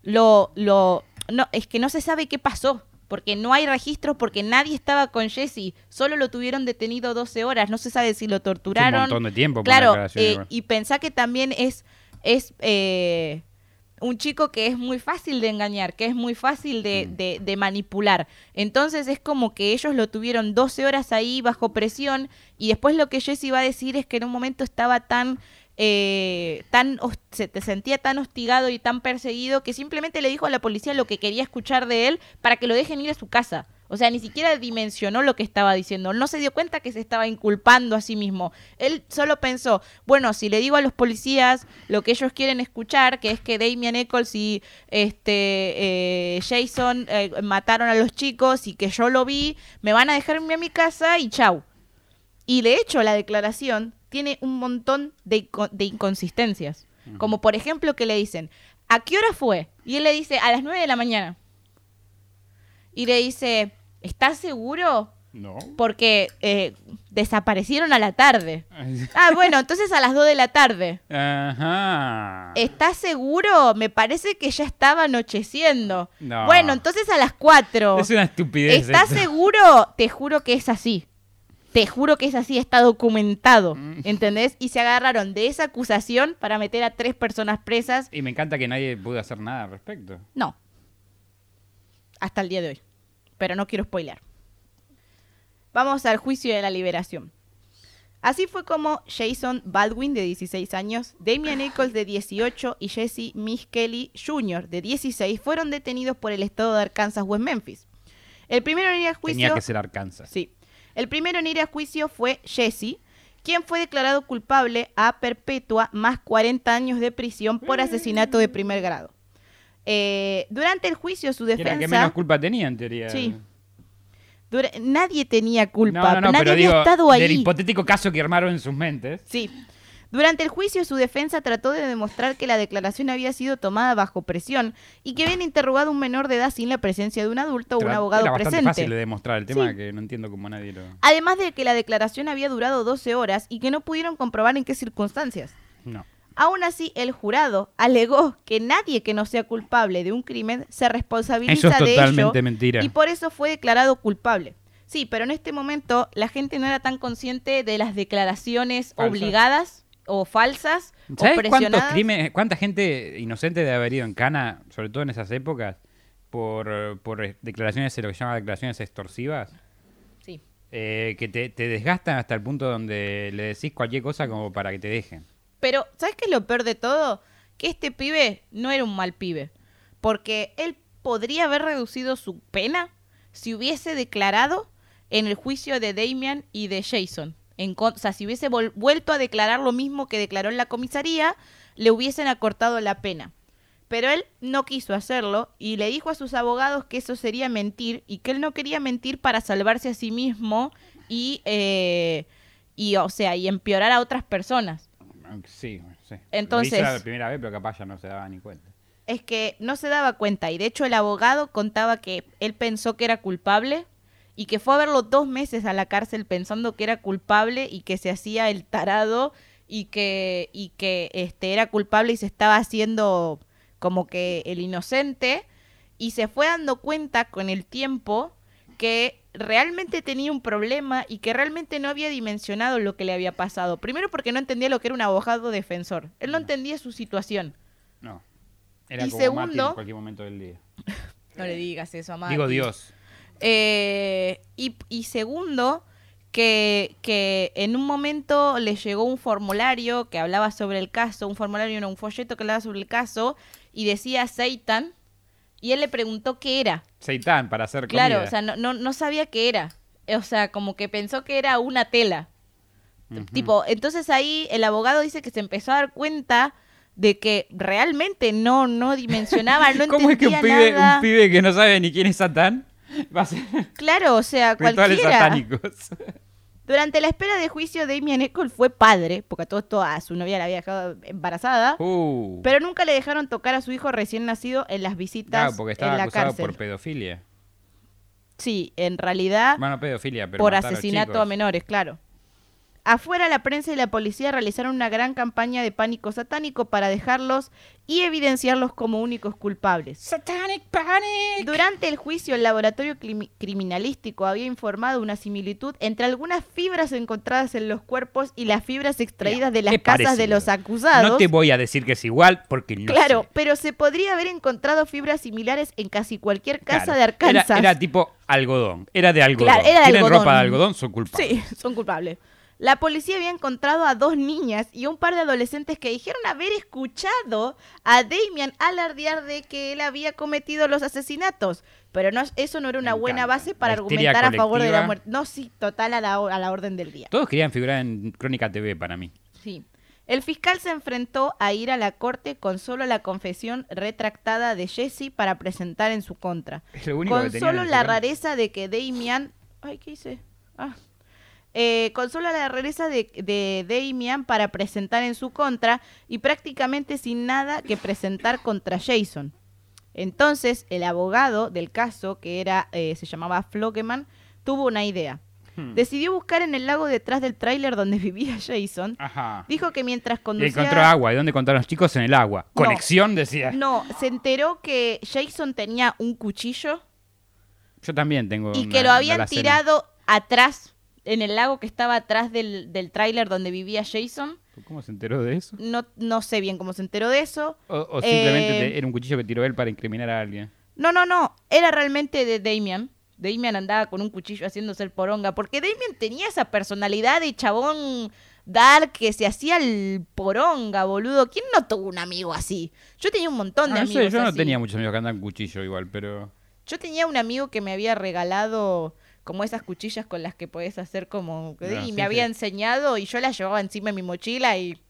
Speaker 1: Lo, lo, no, es que no se sabe qué pasó. Porque no hay registros, porque nadie estaba con Jesse. Solo lo tuvieron detenido 12 horas. No se sabe si lo torturaron.
Speaker 2: montón de tiempo
Speaker 1: Claro, eh, y pensá que también es, es eh, un chico que es muy fácil de engañar, que es muy fácil de,
Speaker 2: Mm.
Speaker 1: de- de manipular. Entonces es como que ellos lo tuvieron 12 horas ahí bajo presión y después lo que Jesse va a decir es que en un momento estaba tan... eh, tan se te sentía tan hostigado y tan perseguido que simplemente le dijo a la policía lo que quería escuchar de él para que lo dejen ir a su casa. O sea, ni siquiera dimensionó lo que estaba diciendo. No se dio cuenta que se estaba inculpando a sí mismo. Él solo pensó, bueno, si le digo a los policías lo que ellos quieren escuchar, que es que Damian Eccles y este eh, Jason eh, mataron a los chicos y que yo lo vi, me van a dejarme a mi casa y chau. Y de hecho la declaración tiene un montón de, de inconsistencias. Como por ejemplo que le dicen, ¿a qué hora fue? Y él le dice, a las 9 de la mañana. Y le dice, ¿estás seguro?
Speaker 2: No.
Speaker 1: Porque eh, desaparecieron a la tarde. Ah, bueno, entonces a las 2 de la tarde.
Speaker 2: Ajá.
Speaker 1: ¿Estás seguro? Me parece que ya estaba anocheciendo.
Speaker 2: No.
Speaker 1: Bueno, entonces a las 4.
Speaker 2: Es una estupidez.
Speaker 1: ¿Estás
Speaker 2: esto.
Speaker 1: seguro? Te juro que es así. Te juro que es así, está documentado.
Speaker 2: Mm.
Speaker 1: ¿Entendés? Y se agarraron de esa acusación para meter a tres personas presas.
Speaker 2: Y me encanta que nadie pudo hacer nada al respecto.
Speaker 1: No. Hasta el día de hoy. Pero no quiero spoiler. Vamos al juicio de la liberación. Así fue como Jason Baldwin, de 16 años, Damian Nichols, de 18, y Jesse Miss Kelly Jr., de 16, fueron detenidos por el estado de Arkansas West Memphis. El primero en ir a juicio...
Speaker 2: Tenía que ser Arkansas.
Speaker 1: Sí. El primero en ir a juicio fue Jesse, quien fue declarado culpable a perpetua más 40 años de prisión por asesinato de primer grado. Eh, durante el juicio, su
Speaker 2: Que Era que
Speaker 1: defensa...
Speaker 2: menos culpa tenía, en teoría.
Speaker 1: Sí. dura- nadie tenía culpa,
Speaker 2: No, no, no,
Speaker 1: nadie
Speaker 2: pero
Speaker 1: había
Speaker 2: digo,
Speaker 1: estado ahí.
Speaker 2: del hipotético caso que armaron en sus mentes.
Speaker 1: Sí. Durante el juicio, su defensa trató de demostrar que la declaración había sido tomada bajo presión y que habían interrogado a un menor de edad sin la presencia de un adulto o un abogado
Speaker 2: Era
Speaker 1: presente.
Speaker 2: fácil de demostrar. El tema
Speaker 1: Sí.
Speaker 2: que no entiendo cómo nadie lo...
Speaker 1: Además de que la declaración había durado 12 horas y que no pudieron comprobar en qué circunstancias.
Speaker 2: No.
Speaker 1: Aún así, el jurado alegó que nadie que no sea culpable de un crimen se responsabiliza
Speaker 2: Eso es
Speaker 1: de
Speaker 2: totalmente
Speaker 1: ello
Speaker 2: mentira.
Speaker 1: y por eso fue declarado culpable. Sí, pero en este momento la gente no era tan consciente de las declaraciones
Speaker 2: Falsas.
Speaker 1: obligadas o falsas o
Speaker 2: ¿Sabes cuántos
Speaker 1: presionadas.
Speaker 2: crímenes, cuánta gente inocente debe haber ido en cana, sobre todo en esas épocas, por, por declaraciones, lo que se llama declaraciones extorsivas?
Speaker 1: Sí.
Speaker 2: eh, que te, te desgastan hasta el punto donde le decís cualquier cosa como para que te dejen.
Speaker 1: Pero, ¿sabes qué es lo peor de todo? Que este pibe no era un mal pibe. Porque él podría haber reducido su pena si hubiese declarado en el juicio de Damian y de Jason. En o sea, si hubiese vuelto a declarar lo mismo que declaró en la comisaría, le hubiesen acortado la pena. Pero él no quiso hacerlo y le dijo a sus abogados que eso sería mentir y que él no quería mentir para salvarse a sí mismo y, eh, y o sea, y empeorar a otras personas.
Speaker 2: Sí, sí.
Speaker 1: Entonces-
Speaker 2: Lo hice la primera vez, pero capaz ya no se daba ni cuenta.
Speaker 1: es que no se daba cuenta y de hecho el abogado contaba que él pensó que era culpable y que fue a verlo dos meses a la cárcel pensando que era culpable y que se hacía el tarado y que y que este era culpable y se estaba haciendo como que el inocente y se fue dando cuenta con el tiempo que realmente tenía un problema y que realmente no había dimensionado lo que le había pasado. Primero porque no entendía lo que era un abogado defensor. Él no entendía su situación.
Speaker 2: No. Era
Speaker 1: Y
Speaker 2: como
Speaker 1: segundo-
Speaker 2: en cualquier momento del día.
Speaker 1: No le digas eso a Mati.
Speaker 2: Digo Dios.
Speaker 1: Eh, y, y segundo, que, que en un momento le llegó un formulario que hablaba sobre el caso, un formulario, no, un folleto que hablaba sobre el caso, y decía Seitan, y él le preguntó qué era.
Speaker 2: Seitán, para hacer
Speaker 1: Claro,
Speaker 2: comida.
Speaker 1: o sea, no, no, no sabía qué era. O sea, como que pensó que era una tela. Tipo, entonces ahí el abogado dice que se empezó a dar cuenta de que realmente no, no dimensionaba, no
Speaker 2: ¿Cómo es que un pibe,
Speaker 1: nada.
Speaker 2: un pibe que no sabe ni quién es Satán va a hacer
Speaker 1: Claro, o sea,
Speaker 2: rituales
Speaker 1: cualquiera.
Speaker 2: satánicos?
Speaker 1: Durante la espera de juicio, Damien Eccles fue padre, porque a todo esto a su novia la había dejado embarazada,
Speaker 2: Uh.
Speaker 1: pero nunca le dejaron tocar a su hijo recién nacido en las visitas
Speaker 2: Claro, porque estaba
Speaker 1: en la
Speaker 2: acusado
Speaker 1: cárcel.
Speaker 2: por pedofilia.
Speaker 1: Sí, en realidad
Speaker 2: Bueno, pedofilia, pero
Speaker 1: por
Speaker 2: a
Speaker 1: asesinato a menores, claro. Afuera, la prensa y la policía realizaron una gran campaña de pánico satánico para dejarlos y evidenciarlos como únicos culpables.
Speaker 2: Satanic Panic.
Speaker 1: Durante el juicio, el laboratorio crimi- criminalístico había informado una similitud entre algunas fibras encontradas en los cuerpos y las fibras extraídas de las casas de los acusados.
Speaker 2: No te voy a decir que es igual porque no
Speaker 1: claro,
Speaker 2: sé.
Speaker 1: pero se podría haber encontrado fibras similares en casi cualquier casa
Speaker 2: Claro.
Speaker 1: de Arkansas.
Speaker 2: Era, era tipo algodón. Era de algodón.
Speaker 1: Claro, era de
Speaker 2: Tienen
Speaker 1: algodón.
Speaker 2: ropa de algodón, son culpables.
Speaker 1: Sí, son culpables. La policía había encontrado a dos niñas y un par de adolescentes que dijeron haber escuchado a Damian alardear de que él había cometido los asesinatos. Pero no, eso no era una buena base para argumentar a favor de la muerte. No, sí, total a la, a la orden del día.
Speaker 2: Todos querían figurar en Crónica TV para mí.
Speaker 1: Sí. El fiscal se enfrentó a ir a la corte con solo la confesión retractada de Jesse para presentar en su contra. Con solo la rareza de que Damian... Ay, ¿qué hice? Ah. Eh, con solo la rareza de, de Damian para presentar en su contra y prácticamente sin nada que presentar contra Jason. Entonces, el abogado del caso, que era eh, se llamaba Flockeman, tuvo una idea.
Speaker 2: Hmm.
Speaker 1: Decidió buscar en el lago detrás del tráiler donde vivía Jason.
Speaker 2: Ajá.
Speaker 1: Dijo que mientras
Speaker 2: Y
Speaker 1: conducía...
Speaker 2: encontró agua. ¿Y dónde encontraron los chicos? En el agua.
Speaker 1: No.
Speaker 2: Conexión, decía.
Speaker 1: No, se enteró que Jason tenía un cuchillo
Speaker 2: Yo también tengo.
Speaker 1: y
Speaker 2: una-
Speaker 1: que lo habían tirado atrás, en el lago que estaba atrás del, del tráiler donde vivía Jason.
Speaker 2: ¿Cómo se enteró de eso?
Speaker 1: No, no sé bien cómo se enteró de eso.
Speaker 2: O, o simplemente
Speaker 1: Eh,
Speaker 2: era un cuchillo que tiró él para incriminar a alguien.
Speaker 1: No, no, no, era realmente de Damian. Damian andaba con un cuchillo haciéndose el poronga, porque Damian tenía esa personalidad de chabón dark que se hacía el poronga, boludo. ¿Quién no tuvo un amigo así? Yo tenía un montón de
Speaker 2: Ah, no
Speaker 1: amigos
Speaker 2: sé, yo no tenía muchos amigos que andaban cuchillo igual, pero.
Speaker 1: Yo tenía un amigo que me había regalado como esas cuchillas con las que podés hacer como... Y
Speaker 2: sí,
Speaker 1: me había
Speaker 2: sí.
Speaker 1: enseñado y yo las llevaba encima de mi mochila y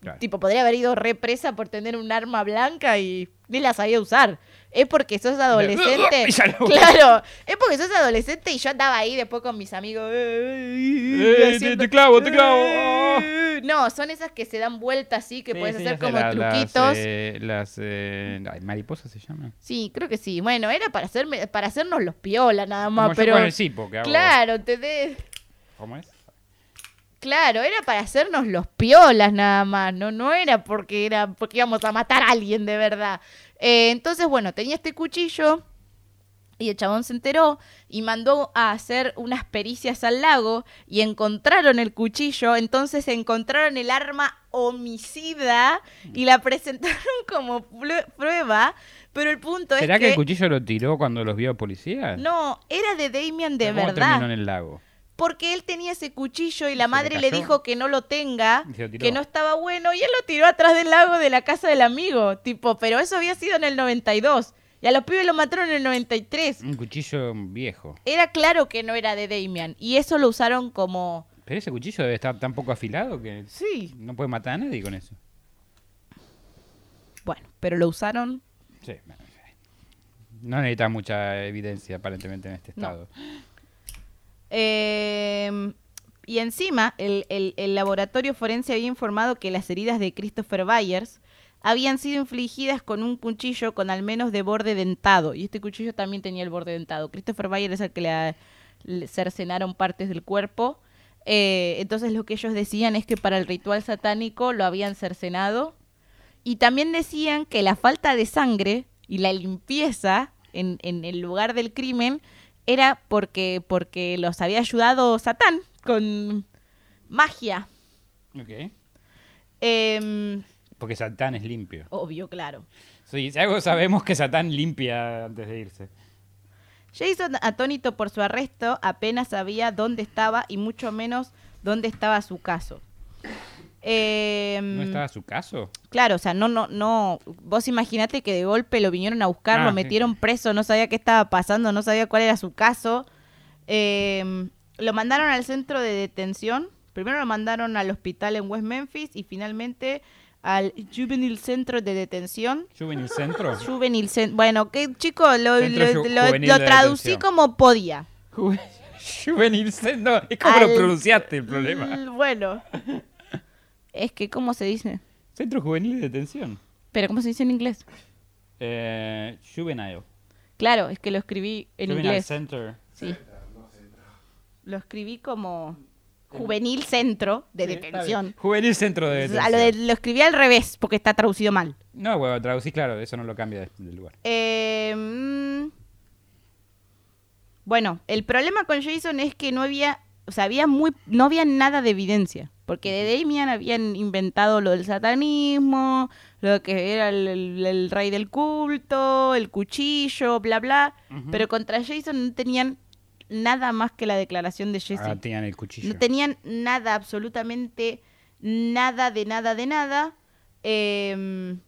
Speaker 2: Claro.
Speaker 1: tipo podría haber ido represa por tener un arma blanca y ni la sabía usar. Es porque sos adolescente. Claro, es porque sos adolescente y yo andaba ahí después con mis amigos.
Speaker 2: Eh, te- te clavo, te clavo.
Speaker 1: No, son esas que se dan vuelta así, que
Speaker 2: Sí,
Speaker 1: puedes
Speaker 2: sí,
Speaker 1: hacer como
Speaker 2: la-
Speaker 1: truquitos.
Speaker 2: Las, eh, las, eh, mariposas se llaman.
Speaker 1: Sí, creo que sí. Bueno, era para hacerme, para hacernos los piola nada más,
Speaker 2: Como yo
Speaker 1: pero
Speaker 2: con el cipo que hago.
Speaker 1: claro, ¿entendés?
Speaker 2: ¿Cómo es?
Speaker 1: Claro, era para hacernos los piolas nada más, no, no era porque era porque íbamos a matar a alguien de verdad. Eh, entonces, bueno, tenía este cuchillo y el chabón se enteró y mandó a hacer unas pericias al lago y encontraron el cuchillo, entonces encontraron el arma homicida y la presentaron como pru- prueba, pero el punto
Speaker 2: ¿Será
Speaker 1: es
Speaker 2: que,
Speaker 1: que,
Speaker 2: el cuchillo lo tiró cuando los vio policías?
Speaker 1: no, era de Damian de
Speaker 2: ¿Cómo
Speaker 1: verdad.
Speaker 2: terminó en el lago?
Speaker 1: Porque él tenía ese cuchillo y la
Speaker 2: ¿Se le
Speaker 1: madre le, dijo que no lo tenga,
Speaker 2: lo
Speaker 1: que no estaba bueno, y él lo tiró atrás del lago de la casa del amigo. Tipo, pero eso había sido en el 92. Y a los pibes lo mataron en el 93.
Speaker 2: Un cuchillo viejo.
Speaker 1: Era claro que no era de Damian. Y eso lo usaron como.
Speaker 2: Pero ese cuchillo debe estar tan poco afilado que
Speaker 1: Sí.
Speaker 2: no puede matar a nadie con eso.
Speaker 1: Bueno, pero lo usaron.
Speaker 2: Sí. No necesita mucha evidencia aparentemente en este
Speaker 1: No. Eh, y encima, el, laboratorio forense había informado que las heridas de Christopher Byers habían sido infligidas con un cuchillo con al menos de borde dentado. Y este cuchillo también tenía el borde dentado. Christopher Byers es el que le, le cercenaron partes del cuerpo. Eh, entonces lo que ellos decían es que para el ritual satánico lo habían cercenado. Y también decían que la falta de sangre y la limpieza en, en el lugar del crimen era porque, porque los había ayudado Satán con magia.
Speaker 2: Ok.
Speaker 1: Em,
Speaker 2: Porque Satán es limpio.
Speaker 1: obvio, claro.
Speaker 2: Sí, si algo sabemos que Satán limpia antes de irse.
Speaker 1: Jason, atónito por su arresto, apenas sabía dónde estaba y mucho menos dónde estaba su caso. Em,
Speaker 2: ¿No estaba su caso?
Speaker 1: Claro, o sea, no, no, no. Vos imaginate que de golpe lo vinieron a buscar,
Speaker 2: Ah,
Speaker 1: lo
Speaker 2: sí.
Speaker 1: metieron preso, no sabía qué estaba pasando, no sabía cuál era su caso. Eh, lo mandaron al centro de detención. Primero lo mandaron al hospital en West Memphis y finalmente al Juvenile Centro de Detención.
Speaker 2: ¿Juvenil Centro?
Speaker 1: Juvenile Cen- Bueno, que chico, lo,
Speaker 2: Centro
Speaker 1: lo-
Speaker 2: Juvenil
Speaker 1: traducí como podía.
Speaker 2: Ju- Juvenil Centro. Es como
Speaker 1: Al-
Speaker 2: lo pronunciaste el problema.
Speaker 1: Bueno. Es que, ¿cómo se dice?
Speaker 2: Centro Juvenil de Detención.
Speaker 1: Pero, ¿cómo se dice en inglés?
Speaker 2: Eh, juvenile.
Speaker 1: Claro, es que lo escribí en
Speaker 2: juvenile
Speaker 1: inglés.
Speaker 2: Center.
Speaker 1: Sí. Lo escribí como juvenil centro de
Speaker 5: Sí,
Speaker 1: detención.
Speaker 2: Juvenil centro de
Speaker 1: O sea,
Speaker 2: detención.
Speaker 1: lo, de- lo escribí al revés porque está traducido mal.
Speaker 2: No, bueno, traducís, claro, eso no lo cambia de- del lugar.
Speaker 1: Eh, mm, bueno, el problema con Jason es que no había, o sea, había muy, no había nada de evidencia. Porque de Damian habían inventado lo del satanismo, lo que era el, el- el rey del culto, el cuchillo, bla, bla. Pero contra Jason no tenían nada más que la declaración de Jesse.
Speaker 2: Ah, tenían el cuchillo.
Speaker 1: No tenían nada, absolutamente nada de nada de nada. Em,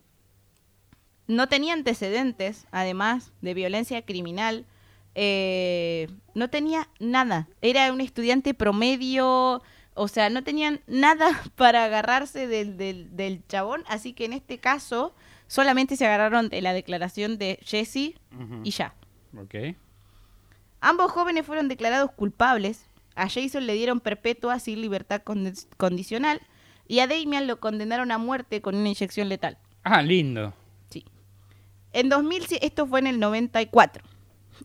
Speaker 1: no tenía antecedentes, además, de violencia criminal. Eh, no tenía nada. Era un estudiante promedio. O sea, no tenían nada para agarrarse del, del, del chabón. Así que en este caso, solamente se agarraron de la declaración de Jesse y ya.
Speaker 2: Ok.
Speaker 1: Ambos jóvenes fueron declarados culpables. A Jason le dieron perpetua sin libertad condi- condicional y a Damian lo condenaron a muerte con una inyección letal.
Speaker 2: Ah, lindo.
Speaker 1: Sí. En 2007, esto fue en el 94.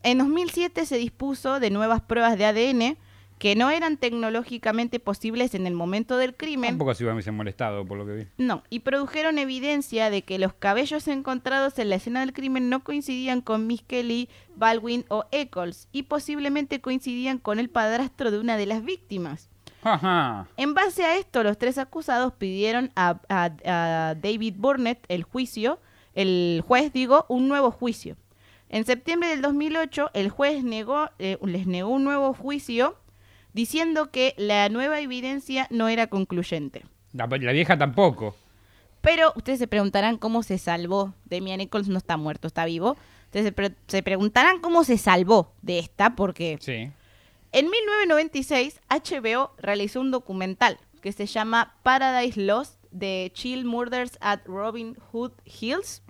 Speaker 1: En 2007 se dispuso de nuevas pruebas de ADN que no eran tecnológicamente posibles en el momento del crimen.
Speaker 2: Tampoco se hubiese molestado por lo que vi.
Speaker 1: No, y produjeron evidencia de que los cabellos encontrados en la escena del crimen no coincidían con Miss Kelly, Baldwin o Eccles, y posiblemente coincidían con el padrastro de una de las víctimas.
Speaker 2: Ajá.
Speaker 1: En base a esto, los tres acusados pidieron a, a- a David Burnett el juicio, el juez, digo, un nuevo juicio. En septiembre del 2008, el juez negó, eh, les negó un nuevo juicio diciendo que la nueva evidencia no era concluyente.
Speaker 2: La, la vieja tampoco.
Speaker 1: Pero ustedes se preguntarán cómo se salvó. Damian Nichols no está muerto, está vivo. Ustedes se, pre- se preguntarán cómo se salvó de esta, porque
Speaker 2: Sí.
Speaker 1: en 1996 HBO realizó un documental que se llama Paradise Lost de Chill Murders at Robin Hood Hills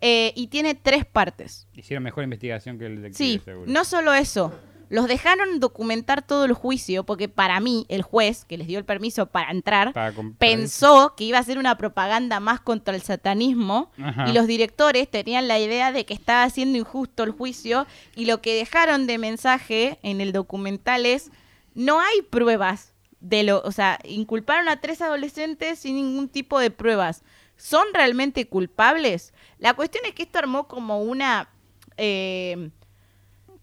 Speaker 1: eh, y tiene tres partes.
Speaker 2: Hicieron mejor investigación que el detective,
Speaker 1: Sí,
Speaker 2: seguro.
Speaker 1: no solo eso. Los dejaron documentar todo el juicio porque para mí el juez que les dio el permiso para entrar
Speaker 2: Para
Speaker 1: pensó que iba a ser una propaganda más contra el satanismo
Speaker 2: Ajá.
Speaker 1: y los directores tenían la idea de que estaba siendo injusto el juicio y lo que dejaron de mensaje en el documental es no hay pruebas de lo, o sea, inculparon a tres adolescentes sin ningún tipo de pruebas. ¿Son realmente culpables? La cuestión es que esto armó como una eh,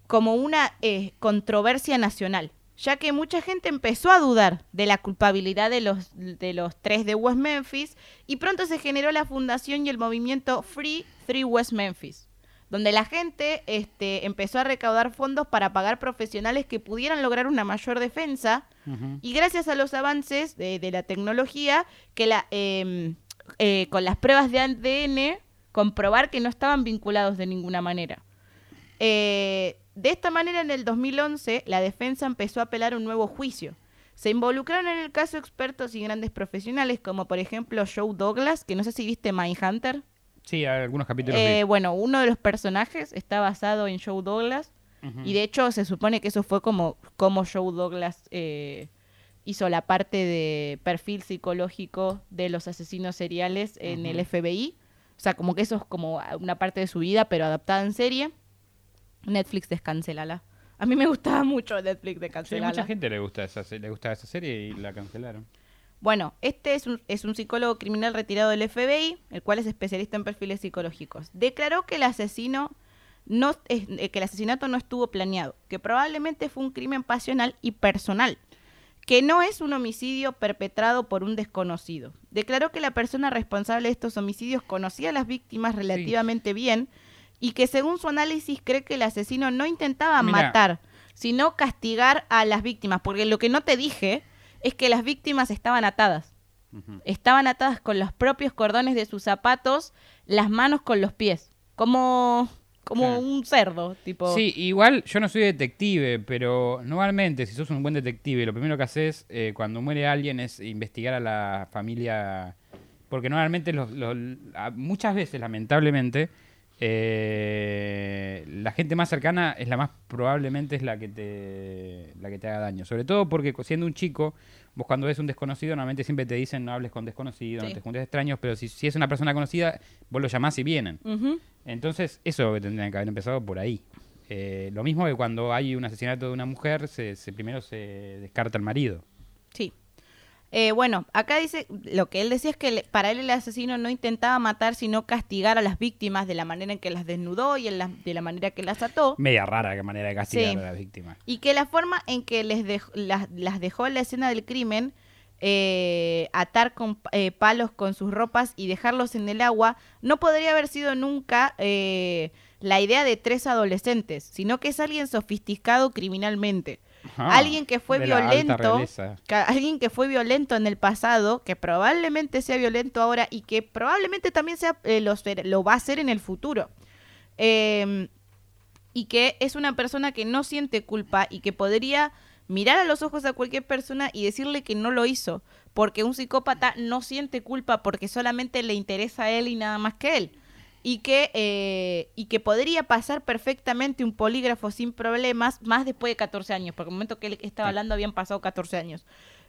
Speaker 1: como una eh, controversia nacional, ya que mucha gente empezó a dudar de la culpabilidad de los, de los tres de West Memphis y pronto se generó la fundación y el movimiento Free Three West Memphis, donde la gente este, empezó a recaudar fondos para pagar profesionales que pudieran lograr una mayor defensa y gracias a los avances de, de la tecnología, que la, eh, eh, con las pruebas de ADN, comprobar que no estaban vinculados de ninguna manera. Eh, de esta manera, en el 2011, la defensa empezó a apelar a un nuevo juicio. Se involucraron en el caso expertos y grandes profesionales, como por ejemplo Joe Douglas, que no sé si viste Mindhunter.
Speaker 2: Sí, algunos capítulos
Speaker 1: Eh, bueno, uno de los personajes está basado en Joe Douglas. Y de hecho se supone que eso fue como, como Joe Douglas eh, hizo la parte de perfil psicológico de los asesinos seriales en el FBI. O sea, como que eso es como una parte de su vida, pero adaptada en serie. Netflix descancelala. A mí me gustaba mucho Netflix
Speaker 2: Sí,
Speaker 1: descancelala.
Speaker 2: mucha gente le gusta esa le gusta esa serie y la cancelaron.
Speaker 1: Bueno, este es un, es un psicólogo criminal retirado del FBI, el cual es especialista en perfiles psicológicos. Declaró que el asesino no eh, que el asesinato no estuvo planeado, que probablemente fue un crimen pasional y personal, que no es un homicidio perpetrado por un desconocido. Declaró que la persona responsable de estos homicidios conocía a las víctimas relativamente bien y que según su análisis cree que el asesino no intentaba matar, sino castigar a las víctimas, porque lo que no te dije es que las víctimas estaban atadas. Estaban atadas con los propios cordones de sus zapatos, las manos con los pies, como como un cerdo, tipo.
Speaker 2: Sí, igual yo no soy detective, pero normalmente si sos un buen detective, lo primero que haces eh, cuando muere alguien es investigar a la familia, porque normalmente los, muchas veces, lamentablemente, eh, la gente más cercana es la más probablemente es la que te la que te haga daño. Sobre todo porque siendo un chico, vos cuando ves un desconocido normalmente siempre te dicen no hables con desconocidos,
Speaker 1: Sí.
Speaker 2: no te juntes extraños, pero si, si es una persona conocida, vos lo llamás y vienen.
Speaker 1: Ujú.
Speaker 2: Entonces, eso que tendrían que haber empezado por ahí. Eh, lo mismo que cuando hay un asesinato de una mujer, se, se- primero se descarta al marido.
Speaker 1: Eh, bueno, acá dice, lo que él decía es que le- para él el asesino no intentaba matar, sino castigar a las víctimas de la manera en que las desnudó y en la- de la manera que las ató.
Speaker 2: Media rara que manera de castigar
Speaker 1: Sí.
Speaker 2: a las víctimas.
Speaker 1: Y que la forma en que les las dejó en la escena del crimen, eh, atar con eh, palos con sus ropas y dejarlos en el agua, no podría haber sido nunca eh, la idea de tres adolescentes, sino que es alguien sofisticado criminalmente. Alguien que fue violento, alguien que fue violento en el pasado, que probablemente sea violento ahora y que probablemente también sea eh, lo, ser- lo va a hacer en el futuro. Eh, y que es una persona que no siente culpa y que podría mirar a los ojos a cualquier persona y decirle que no lo hizo, porque un psicópata no siente culpa porque solamente le interesa a él y nada más que él. Y que, eh, y que podría pasar perfectamente un polígrafo sin problemas más después de 14 años, porque el momento que él estaba hablando habían pasado 14 años.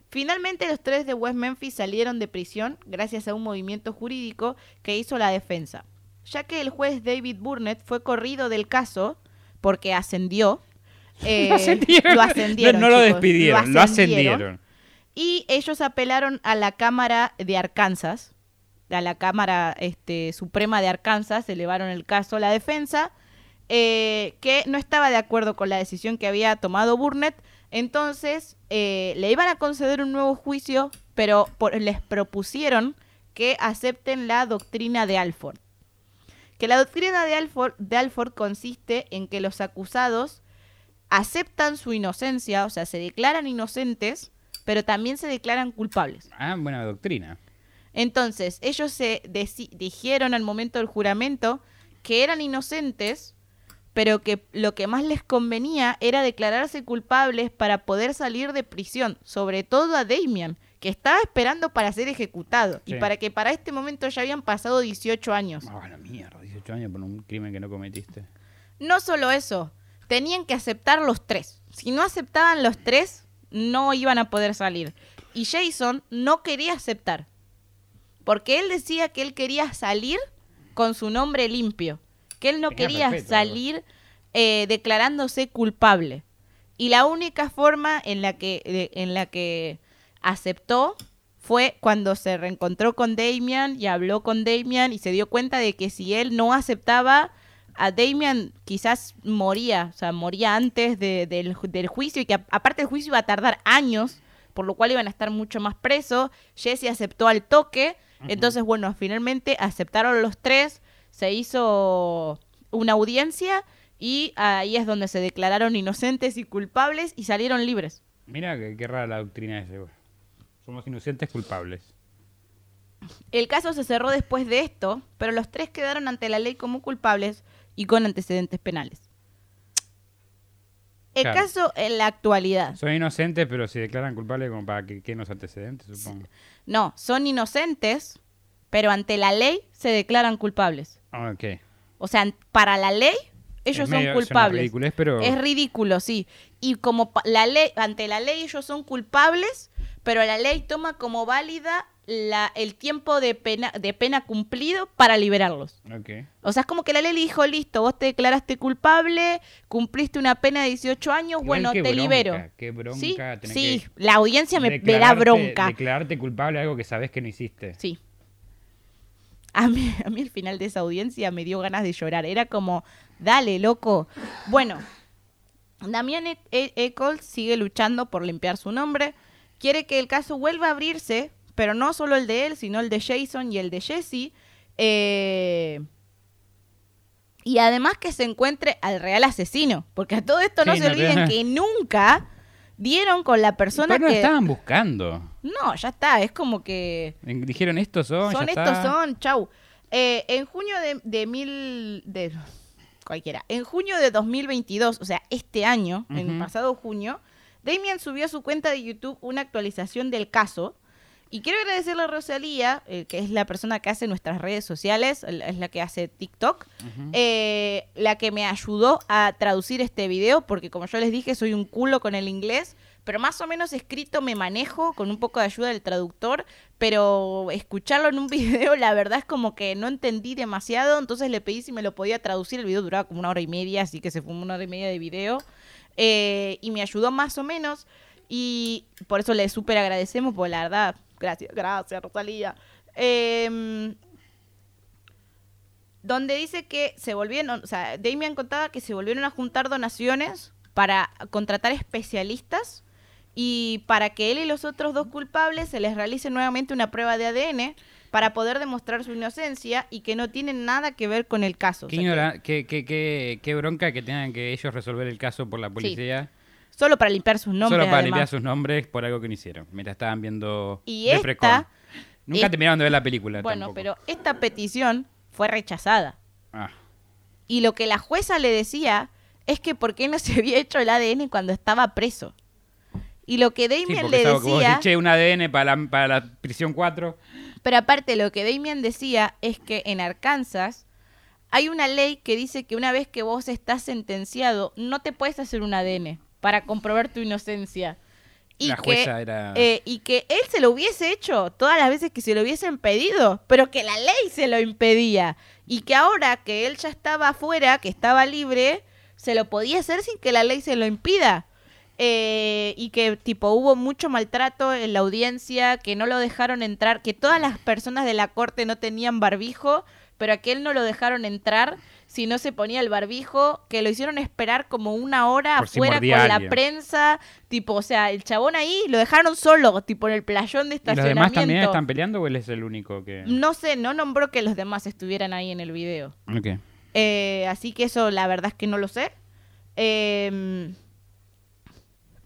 Speaker 1: Finalmente los tres de West Memphis salieron de prisión gracias a un movimiento jurídico que hizo la defensa, ya que el juez David Burnett fue corrido del caso porque ascendió. eh,
Speaker 2: lo ascendieron.
Speaker 1: lo ascendieron,
Speaker 2: No, no lo
Speaker 1: chicos,
Speaker 2: despidieron, lo ascendieron.
Speaker 1: y ellos apelaron a la Cámara de Arkansas, a la Cámara este, Suprema de Arkansas, elevaron el caso a la defensa, eh, que no estaba de acuerdo con la decisión que había tomado Burnett. Entonces, eh, le iban a conceder un nuevo juicio, pero por- les propusieron que acepten la doctrina de Alford. Que la doctrina de Alford, de Alford consiste en que los acusados aceptan su inocencia, o sea, se declaran inocentes, pero también se declaran culpables.
Speaker 2: Ah, buena doctrina.
Speaker 1: Entonces, ellos se dijeron al momento del juramento que eran inocentes, pero que lo que más les convenía era declararse culpables para poder salir de prisión, sobre todo a Damian, que estaba esperando para ser ejecutado y para que para este momento ya habían pasado 18 años.
Speaker 2: Ah, la mierda, 18 años por un crimen que no cometiste.
Speaker 1: No solo eso, tenían que aceptar los tres. Si no aceptaban los tres, no iban a poder salir. Y Jason no quería aceptar. Porque él decía que él quería salir con su nombre limpio. Que él no
Speaker 2: Tenía
Speaker 1: quería salir eh, declarándose culpable. Y la única forma en la que, de- en la que aceptó fue cuando se reencontró con Damian y habló con Damian y se dio cuenta de que si él no aceptaba a Damian quizás moría, o sea, moría antes de- del, ju- del juicio y que a- aparte el juicio iba a tardar años, por lo cual iban a estar mucho más presos. Jesse aceptó al toque, entonces bueno, finalmente aceptaron los tres, se hizo una audiencia y ahí es donde se declararon inocentes y culpables y salieron libres.
Speaker 2: Mira qué, qué rara la doctrina esa. güey. Somos inocentes culpables.
Speaker 1: El caso se cerró después de esto, pero los tres quedaron ante la ley como culpables y con antecedentes penales. El
Speaker 2: Claro.
Speaker 1: caso en la actualidad.
Speaker 2: Son inocentes, pero se declaran culpables como para que queden los antecedentes, supongo.
Speaker 1: No, son inocentes, pero ante la ley se declaran culpables.
Speaker 2: Ah, ok.
Speaker 1: O sea, para la ley ellos
Speaker 2: Es
Speaker 1: son
Speaker 2: medio- es
Speaker 1: culpables.
Speaker 2: ridiculez, pero-
Speaker 1: Es ridículo, sí. Y como la ley ante la ley ellos son culpables, pero la ley toma como válida la, el tiempo de pena de pena cumplido para liberarlos.
Speaker 2: Ok.
Speaker 1: O sea, es como que la ley le dijo, listo, vos te declaraste culpable, cumpliste una pena de 18 años,
Speaker 2: Igual
Speaker 1: bueno, te
Speaker 2: bronca,
Speaker 1: libero.
Speaker 2: Qué bronca
Speaker 1: sí, sí,
Speaker 2: que
Speaker 1: la audiencia me, me da bronca.
Speaker 2: Declararte culpable algo que sabes que no hiciste.
Speaker 1: Sí. A mí, a mí el final de esa audiencia me dio ganas de llorar. Era como, dale, loco. Bueno, Damián E- E- Eccles sigue luchando por limpiar su nombre. Quiere que el caso vuelva a abrirse, pero no solo el de él, sino el de Jason y el de Jesse. Eh, y además que se encuentre al real asesino. Porque a todo esto no
Speaker 2: Sí,
Speaker 1: se
Speaker 2: no te-
Speaker 1: olviden que nunca dieron con la persona
Speaker 2: Pero no
Speaker 1: que...
Speaker 2: estaban buscando.
Speaker 1: No, ya está, es como que...
Speaker 2: Dijeron estos son,
Speaker 1: Son
Speaker 2: ya
Speaker 1: estos
Speaker 2: está.
Speaker 1: son, chau. Eh, en junio de, de mil. de cualquiera. En junio de 2022, o sea, este año, en pasado junio, Damian subió a su cuenta de YouTube una actualización del caso. Y quiero agradecerle a Rosalía, eh, que es la persona que hace nuestras redes sociales, es la que hace TikTok, eh, la que me ayudó a traducir este video, porque como yo les dije, soy un culo con el inglés, pero más o menos escrito me manejo con un poco de ayuda del traductor, pero escucharlo en un video, la verdad es como que no entendí demasiado, entonces le pedí si me lo podía traducir, el video duraba como una hora y media, así que se fue una hora y media de video, eh, y me ayudó más o menos. Y por eso le súper agradecemos, por la verdad. Gracias, gracias, Rosalía. Em, donde dice que se volvieron, o sea, Damian contaba que se volvieron a juntar donaciones para contratar especialistas y para que él y los otros dos culpables se les realice nuevamente una prueba de ADN para poder demostrar su inocencia y que no tienen nada que ver con el caso. O
Speaker 2: Qué,
Speaker 1: sea, que
Speaker 2: ignora- qué, qué- qué- qué bronca que tengan que ellos resolver el caso por la policía.
Speaker 1: Solo para limpiar sus nombres.
Speaker 2: solo para
Speaker 1: además.
Speaker 2: limpiar sus nombres por algo que no hicieron. Mira, estaban viendo
Speaker 1: Y esta-
Speaker 2: Nunca
Speaker 1: es-
Speaker 2: terminaron de ver la película.
Speaker 1: Bueno,
Speaker 2: tampoco.
Speaker 1: pero esta petición fue rechazada.
Speaker 2: Ah,
Speaker 1: Y lo que la jueza le decía es que por qué no se había hecho el ADN cuando estaba preso. Y lo que Damien le decía,
Speaker 2: si, che, un ADN para la, para la prisión 4.
Speaker 1: pero aparte lo que Damien decía es que en Arkansas hay una ley que dice que una vez que vos estás sentenciado no te puedes hacer un ADN para comprobar tu inocencia. Y
Speaker 2: La
Speaker 1: que,
Speaker 2: era-
Speaker 1: eh, y que él se lo hubiese hecho todas las veces que se lo hubiesen pedido, pero que la ley se lo impedía. Y que ahora que él ya estaba afuera, que estaba libre, se lo podía hacer sin que la ley se lo impida. Eh, y que tipo hubo mucho maltrato en la audiencia, que no lo dejaron entrar, que todas las personas de la corte no tenían barbijo, pero a que él no lo dejaron entrar si no se ponía el barbijo, que lo hicieron esperar como una hora
Speaker 2: Por
Speaker 1: afuera con la prensa, tipo, o sea, el chabón ahí lo dejaron solo, tipo en el playón de
Speaker 2: ¿Y los demás
Speaker 1: estacionamiento.
Speaker 2: también están peleando o él es el único que.?
Speaker 1: No sé, no nombró que los demás estuvieran ahí en el video.
Speaker 2: Ok.
Speaker 1: Eh, así que eso la verdad es que no lo sé. Eh,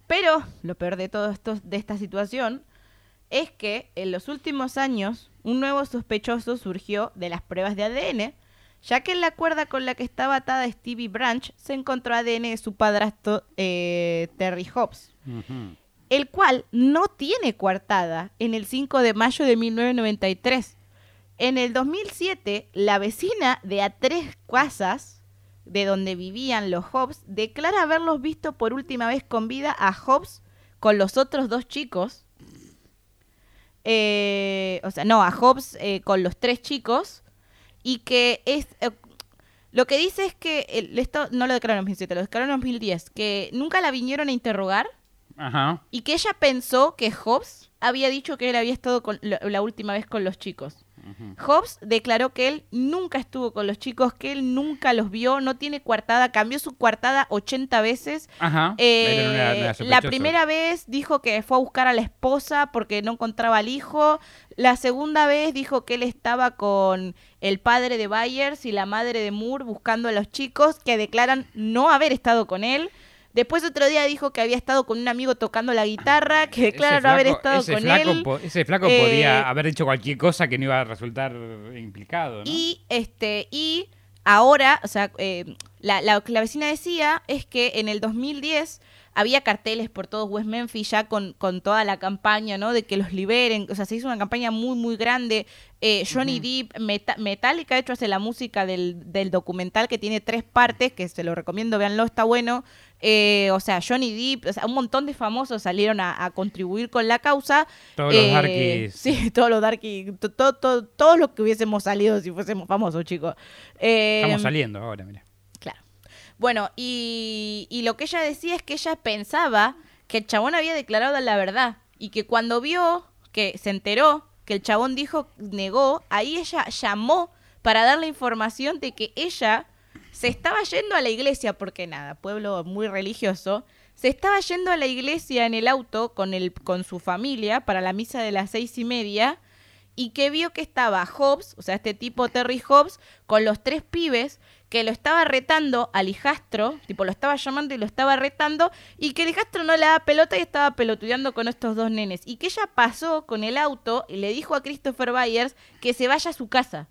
Speaker 1: pero lo peor de todo esto, de esta situación, es que en los últimos años un nuevo sospechoso surgió de las pruebas de ADN, ya que en la cuerda con la que estaba atada Stevie Branch se encontró ADN de su padrastro eh, Terry Hobbs el cual no tiene coartada en el 5 de mayo de 1993. En el 2007, la vecina de a tres casas de donde vivían los Hobbs declara haberlos visto por última vez con vida a Hobbs con los otros dos chicos. Eh, o sea, no, a Hobbs eh, con los tres chicos. Y que es... eh, lo que dice es que... el- esto no lo declararon en 2007, lo declararon en 2010. Que nunca la vinieron a interrogar
Speaker 2: Ajá.
Speaker 1: y que ella pensó que Hobbs había dicho que él había estado con, la, la última vez con los chicos.
Speaker 2: Ujú.
Speaker 1: Hobbs declaró que él nunca estuvo con los chicos, que él nunca los vio, no tiene coartada, cambió su coartada 80 veces.
Speaker 2: Ajá.
Speaker 1: Eh,
Speaker 2: una-
Speaker 1: la primera vez dijo que fue a buscar a la esposa porque no encontraba al hijo. La segunda vez dijo que él estaba con el padre de Byers y la madre de Moore buscando a los chicos que declaran no haber estado con él. Después otro día dijo que había estado con un amigo tocando la guitarra, que declara no haber estado con
Speaker 2: flaco
Speaker 1: él.
Speaker 2: po- ese flaco
Speaker 1: Eh,
Speaker 2: podía haber dicho cualquier cosa que no iba a resultar implicado, ¿no?
Speaker 1: Y este, y ahora, o sea, eh, la, la- que la vecina decía es que en el 2010 había carteles por todo West Memphis ya con, con toda la campaña, ¿no? De que los liberen. O sea, se hizo una campaña muy, muy grande. Eh, Johnny Depp, Meta- Metallica, de hecho, hace la música del, del documental que tiene tres partes, que se lo recomiendo, véanlo, está bueno. Eh, o sea, Johnny Depp, o sea, un montón de famosos salieron a, a contribuir con la causa.
Speaker 2: Todos los
Speaker 1: Eh,
Speaker 2: darkies.
Speaker 1: Sí, todos los darkies. to- to- to- todos los que hubiésemos salido si fuésemos famosos, chicos. Eh,
Speaker 2: Estamos saliendo ahora, mira.
Speaker 1: Claro. Bueno, y, y lo que ella decía es que ella pensaba que el chabón había declarado la verdad y que cuando vio, que se enteró que el chabón dijo, negó, ahí ella llamó para darle información de que ella se estaba yendo a la iglesia, porque nada, pueblo muy religioso, se estaba yendo a la iglesia en el auto con, el, con su familia para la misa de las seis y media y que vio que estaba Hobbs, o sea, este tipo Terry Hobbs, con los tres pibes, que lo estaba retando al hijastro, tipo lo estaba llamando y lo estaba retando, y que el hijastro no le daba pelota y estaba pelotudeando con estos dos nenes. Y que ella pasó con el auto y le dijo a Christopher Byers que se vaya a su casa.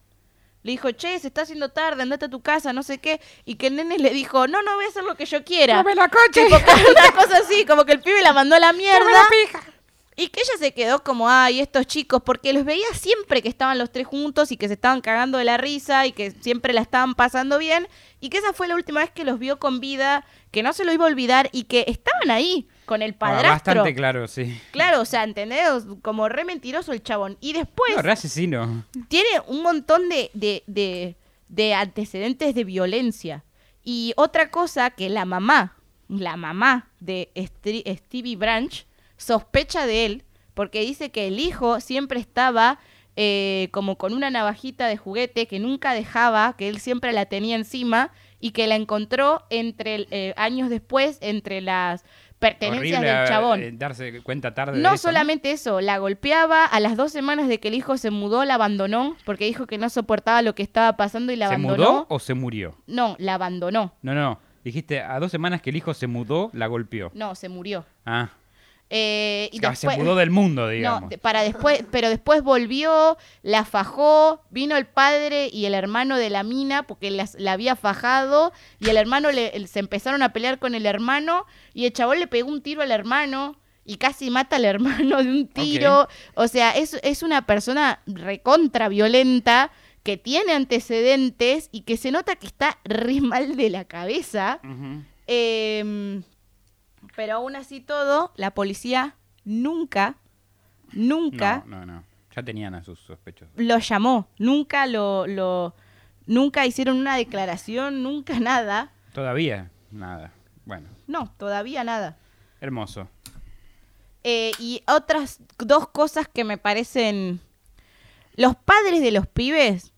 Speaker 1: Le dijo, che, se está haciendo tarde, andate a tu casa, no sé qué. Y que el nene le dijo, no, no voy a hacer lo que yo quiera.
Speaker 2: la coche!
Speaker 1: Tipo, una cosa así, como que el pibe la mandó a la mierda. Y que ella se quedó como, ay, estos chicos, porque los veía siempre que estaban los tres juntos y que se estaban cagando de la risa y que siempre la estaban pasando bien. Y que esa fue la última vez que los vio con vida, que no se lo iba a olvidar y que estaban ahí con el
Speaker 2: Ah,
Speaker 1: padrastro.
Speaker 2: bastante claro, sí.
Speaker 1: Claro, o sea, ¿entendés? Como re mentiroso el chabón. Y después
Speaker 2: No, re asesino.
Speaker 1: tiene un montón de, de, de, de antecedentes de violencia. Y otra cosa que la mamá, la mamá de Stri- Stevie Branch, sospecha de él porque dice que el hijo siempre estaba eh, como con una navajita de juguete que nunca dejaba, que él siempre la tenía encima y que la encontró entre eh, años después entre las pertenencias
Speaker 2: Horrible,
Speaker 1: del chabón.
Speaker 2: eh, darse cuenta tarde de
Speaker 1: No
Speaker 2: eso,
Speaker 1: solamente eso, la golpeaba, a las dos semanas de que el hijo se mudó, la abandonó, porque dijo que no soportaba lo que estaba pasando y la
Speaker 2: ¿Se
Speaker 1: abandonó.
Speaker 2: mudó o se murió?
Speaker 1: No, la abandonó.
Speaker 2: No, no. Dijiste, a dos semanas que el hijo se mudó, la golpeó.
Speaker 1: No, se murió.
Speaker 2: Ah,
Speaker 1: Eh, y después,
Speaker 2: se mudó del mundo,
Speaker 1: No,
Speaker 2: digamos.
Speaker 1: de- para después, pero después volvió, la fajó, vino el padre y el hermano de la mina porque las- la había fajado y el hermano le, se empezaron a pelear con el hermano y el chabón le pegó un tiro al hermano y casi mata al hermano de un tiro. O sea, es, es una persona recontra violenta que tiene antecedentes y que se nota que está re mal de la cabeza. Em, pero aún así todo, la policía nunca, nunca
Speaker 2: No, no, no. Ya tenían a sus sospechosos.
Speaker 1: lo llamó, nunca lo, lo, nunca hicieron una declaración, nunca nada.
Speaker 2: Todavía, nada. Bueno,
Speaker 1: No, todavía nada.
Speaker 2: hermoso.
Speaker 1: Eh, y otras dos cosas que me parecen... Los padres de los pibes,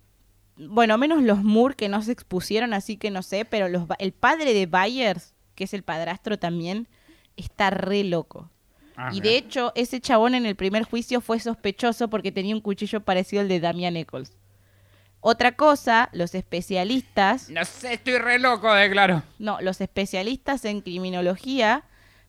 Speaker 1: bueno, menos los Moore que no se expusieron, así que no sé, pero los, el padre de Byers, que es el padrastro también, está re loco.
Speaker 2: Ah,
Speaker 1: Y de hecho, ese chabón en el primer juicio fue sospechoso porque tenía un cuchillo parecido al de Damian Eccles. Otra cosa, los especialistas,
Speaker 2: No sé, estoy re loco, declaro.
Speaker 1: no, los especialistas en criminología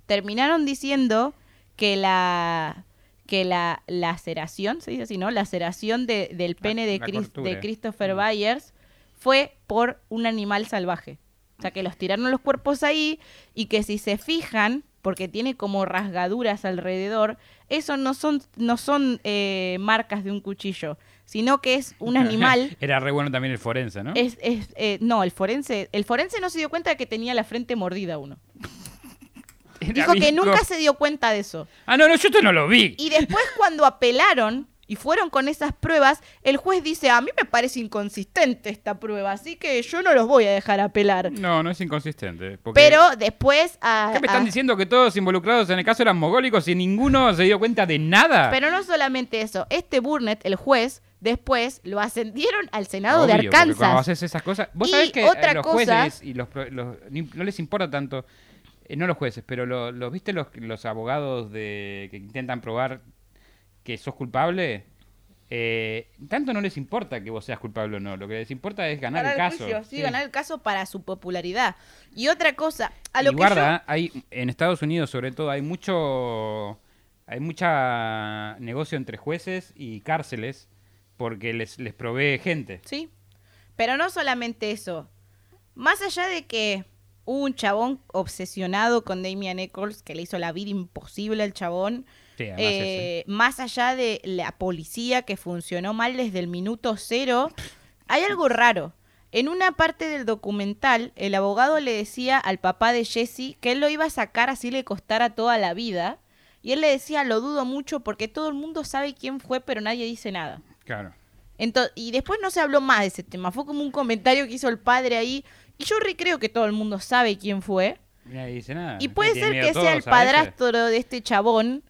Speaker 1: terminaron diciendo que la que la laceración, se dice así, ¿no? Laceración de, del pene de,
Speaker 2: la
Speaker 1: Chris-
Speaker 2: cortura.
Speaker 1: de Christopher
Speaker 2: Mm.
Speaker 1: Byers fue por un animal salvaje. O sea, que los tiraron los cuerpos ahí y que si se fijan, porque tiene como rasgaduras alrededor, eso no son, no son eh, marcas de un cuchillo, sino que es un animal
Speaker 2: Era re bueno también el forense, ¿no?
Speaker 1: es, es, eh, no, el forense, el forense no se dio cuenta de que tenía la frente mordida uno.
Speaker 2: Era
Speaker 1: Dijo que nunca se dio cuenta de eso.
Speaker 2: Ah, no, no, yo esto no lo vi.
Speaker 1: Y después cuando apelaron y fueron con esas pruebas, el juez dice, a mí me parece inconsistente esta prueba, así que yo no los voy a dejar apelar.
Speaker 2: No, no es inconsistente. porque-
Speaker 1: Pero después... a-
Speaker 2: ¿Qué me
Speaker 1: a-
Speaker 2: están diciendo que todos involucrados en el caso eran mogólicos y ninguno se dio cuenta de nada?
Speaker 1: Pero no solamente eso, este Burnett, el juez, después lo ascendieron al Senado
Speaker 2: Obvio,
Speaker 1: de
Speaker 2: porque Cuando
Speaker 1: Arkansas.
Speaker 2: haces esas cosas. Vos
Speaker 1: Y
Speaker 2: sabés que
Speaker 1: otra
Speaker 2: eh, los
Speaker 1: cosa-
Speaker 2: jueces y los, los- no les importa tanto. eh, no los jueces, pero lo- los viste los, los abogados de que intentan probar que sos culpable. Eh, tanto no les importa que vos seas culpable o no. Lo que les importa es ganar, el caso.
Speaker 1: juicio, sí,
Speaker 2: Sí.
Speaker 1: ganar el caso para su popularidad. Y otra cosa, a lo
Speaker 2: y
Speaker 1: que
Speaker 2: guarda, hay en Estados Unidos sobre todo hay mucho hay mucha negocio entre jueces y cárceles porque les les provee gente.
Speaker 1: Sí. Pero no solamente eso. Más allá de que hubo un chabón obsesionado con Damian Eccles que le hizo la vida imposible al chabón.
Speaker 2: Sí,
Speaker 1: eh, más allá de la policía que funcionó mal desde el minuto cero, hay algo raro. En una parte del documental, el abogado le decía al papá de Jesse que él lo iba a sacar así le costara toda la vida. Y él le decía, lo dudo mucho porque todo el mundo sabe quién fue, pero nadie dice nada.
Speaker 2: Claro.
Speaker 1: Ento- y después no se habló más de ese tema. Fue como un comentario que hizo el padre ahí. Y yo re creo que todo el mundo sabe quién fue.
Speaker 2: Nadie dice nada.
Speaker 1: Y puede
Speaker 2: ¿Tienen
Speaker 1: ser que sea el padrastro de este chabón,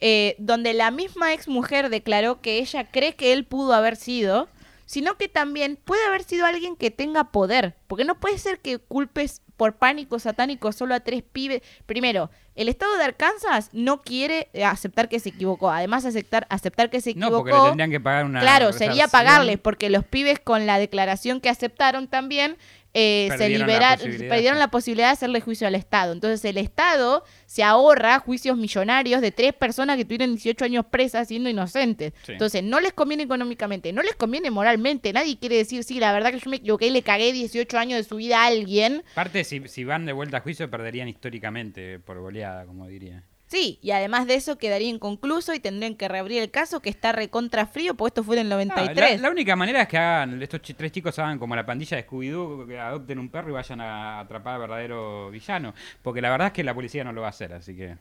Speaker 1: eh, donde la misma ex mujer declaró que ella cree que él pudo haber sido, sino que también puede haber sido alguien que tenga poder. Porque no puede ser que culpes por pánico satánico solo a tres pibes. Primero, el estado de Arkansas no quiere eh, aceptar que se equivocó. Además, aceptar, aceptar que se
Speaker 2: No,
Speaker 1: equivocó.
Speaker 2: porque le tendrían que pagar una
Speaker 1: Claro, sería pagarles, porque los pibes con la declaración que aceptaron también eh, se liberaron, perdieron la posibilidad de hacerle juicio al Estado. Entonces el Estado se ahorra juicios millonarios de tres personas que tuvieron 18 años presas siendo inocentes.
Speaker 2: Sí.
Speaker 1: Entonces no les conviene económicamente, no les conviene moralmente. Nadie quiere decir, sí, la verdad que yo me equivoqué y le cagué 18 años de su vida a alguien.
Speaker 2: Aparte, si, si van de vuelta a juicio, perderían históricamente por goleada, como diría.
Speaker 1: Sí, y además de eso quedaría inconcluso y tendrían que reabrir el caso que está recontra frío, porque esto fue en el
Speaker 2: No,
Speaker 1: 93.
Speaker 2: la, la única manera es que hagan estos tres chicos hagan como la pandilla de Scooby-Doo, que adopten un perro y vayan a atrapar al verdadero villano. Porque la verdad es que la policía no lo va a hacer, así que...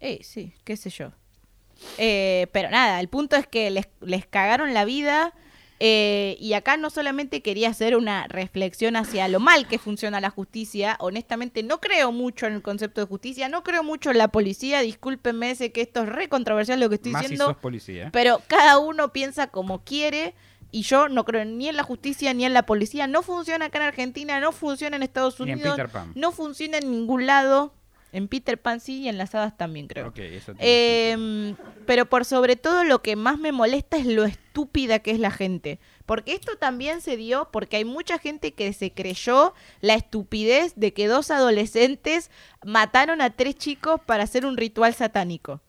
Speaker 1: Eh, sí, qué sé yo. Eh, pero nada, el punto es que les, les cagaron la vida Eh, y acá no solamente quería hacer una reflexión hacia lo mal que funciona la justicia, honestamente no creo mucho en el concepto de justicia, no creo mucho en la policía, discúlpenme, sé que esto es re controversial lo que estoy
Speaker 2: Más si
Speaker 1: diciendo,
Speaker 2: sos policía.
Speaker 1: pero cada uno piensa como quiere y yo no creo ni en la justicia ni en la policía, no funciona acá en Argentina, no funciona en Estados
Speaker 2: Ni en
Speaker 1: Unidos,
Speaker 2: Peter Pan.
Speaker 1: no funciona en ningún lado, en Peter Pan sí y en las hadas también creo.
Speaker 2: Eso
Speaker 1: Eh,
Speaker 2: sentido.
Speaker 1: pero por sobre todo lo que más me molesta es lo estúpida que es la gente. Porque esto también se dio porque hay mucha gente que se creyó la estupidez de que dos adolescentes mataron a tres chicos para hacer un ritual satánico.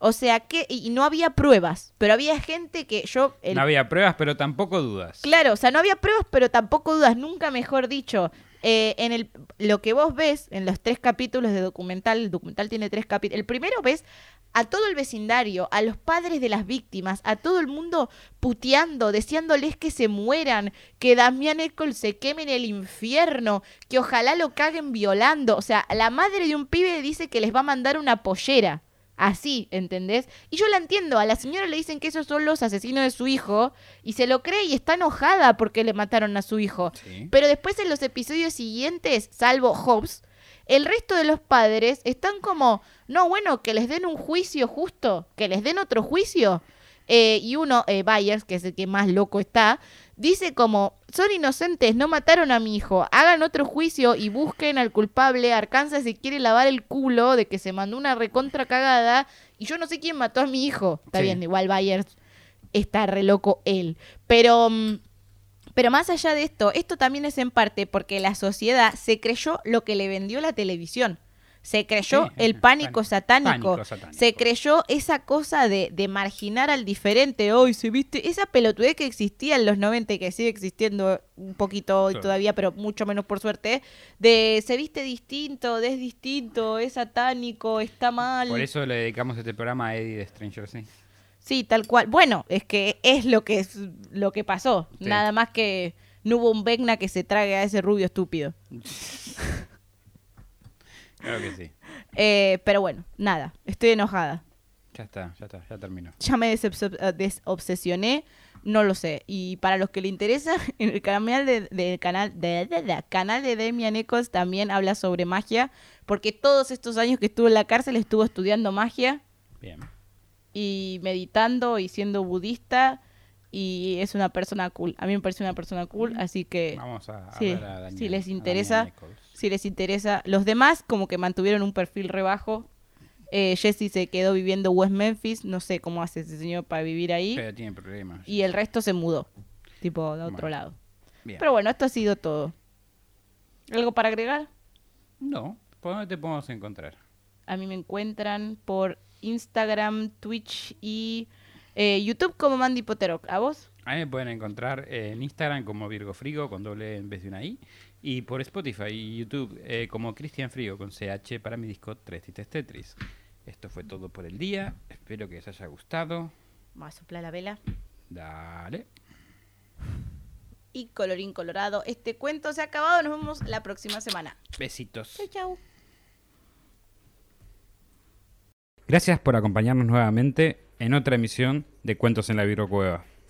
Speaker 1: O sea que, y no había pruebas, pero había gente que yo... el-
Speaker 2: No había pruebas, pero tampoco dudas.
Speaker 1: Claro, o sea, no había pruebas, pero tampoco dudas, nunca mejor dicho. Eh, en el, lo que vos ves en los tres capítulos de documental, el documental tiene tres capítulos. El primero ves a todo el vecindario, a los padres de las víctimas, a todo el mundo puteando, deseándoles que se mueran, que Damián Ecol se queme en el infierno, que ojalá lo caguen violando. O sea, la madre de un pibe dice que les va a mandar una pollera. Así, ¿entendés? Y yo la entiendo, a la señora le dicen que esos son los asesinos de su hijo y se lo cree y está enojada porque le mataron a su hijo.
Speaker 2: Sí.
Speaker 1: Pero después en los episodios siguientes, salvo Hobbes, el resto de los padres están como, no, bueno, que les den un juicio justo, que les den otro juicio. Eh, y uno, eh, Byers, que es el que más loco está, dice como, son inocentes, no mataron a mi hijo, hagan otro juicio y busquen al culpable, Arkansas se quiere lavar el culo de que se mandó una recontra cagada y yo no sé quién mató a mi hijo. Está
Speaker 2: Sí.
Speaker 1: bien, igual Byers está re loco él. Pero... mm, pero más allá de esto, esto también es en parte porque la sociedad se creyó lo que le vendió la televisión. Se creyó
Speaker 2: Sí,
Speaker 1: el pánico
Speaker 2: pánico-
Speaker 1: satánico.
Speaker 2: pánico satánico.
Speaker 1: Se creyó esa cosa de, de marginar al diferente. Hoy se viste esa pelotudez que existía en los 90 y que sigue existiendo un poquito hoy
Speaker 2: Sí.
Speaker 1: todavía, pero mucho menos por suerte. De se viste distinto, es distinto, es satánico, está mal.
Speaker 2: Por eso le dedicamos este programa a Eddie de Stranger Things.
Speaker 1: Sí, tal cual. Bueno, es que es lo que es lo que pasó.
Speaker 2: Sí.
Speaker 1: Nada más que no hubo un Vecna que se trague a ese rubio estúpido.
Speaker 2: Claro que sí.
Speaker 1: Eh, pero bueno, nada, estoy enojada.
Speaker 2: Ya está, ya está, ya terminó.
Speaker 1: Ya me desobs- desobsesioné, no lo sé. Y para los que le interesa, en el canal de, del canal de, de- de- canal de Demian Eccles también habla sobre magia, porque todos estos años que estuvo en la cárcel estuvo estudiando magia
Speaker 2: Bien.
Speaker 1: y meditando y siendo budista y es una persona cool. A mí me parece una persona cool, así que
Speaker 2: Vamos a, a
Speaker 1: sí,
Speaker 2: ver a Daniel.
Speaker 1: si les
Speaker 2: a
Speaker 1: interesa,
Speaker 2: Nichols.
Speaker 1: Si les interesa. Los demás como que mantuvieron un perfil rebajo. Eh, Jesse se quedó viviendo West Memphis, no sé cómo hace ese señor para vivir ahí.
Speaker 2: Pero tiene problemas.
Speaker 1: Y el resto se mudó, tipo de otro
Speaker 2: Bueno,
Speaker 1: lado.
Speaker 2: Bien.
Speaker 1: Pero bueno, esto ha sido todo. ¿Algo para agregar?
Speaker 2: No, ¿por dónde te podemos encontrar?
Speaker 1: A mí me encuentran por Instagram, Twitch y eh, YouTube como Mandy Poterok. ¿A vos?
Speaker 2: A mí me pueden encontrar en Instagram como Virgo Frigo con doble E en vez de una I. Y por Spotify y YouTube eh, como Cristian Frigo con CH para mi disco Tres Tites Tetris. Esto fue todo por el día. Espero que les haya gustado.
Speaker 1: Vamos a soplar la vela.
Speaker 2: Dale.
Speaker 1: Y colorín colorado, este cuento se ha acabado. Nos vemos la próxima semana.
Speaker 2: Besitos.
Speaker 1: Chau, chau.
Speaker 2: Gracias por acompañarnos nuevamente en otra emisión de Cuentos en la Virgo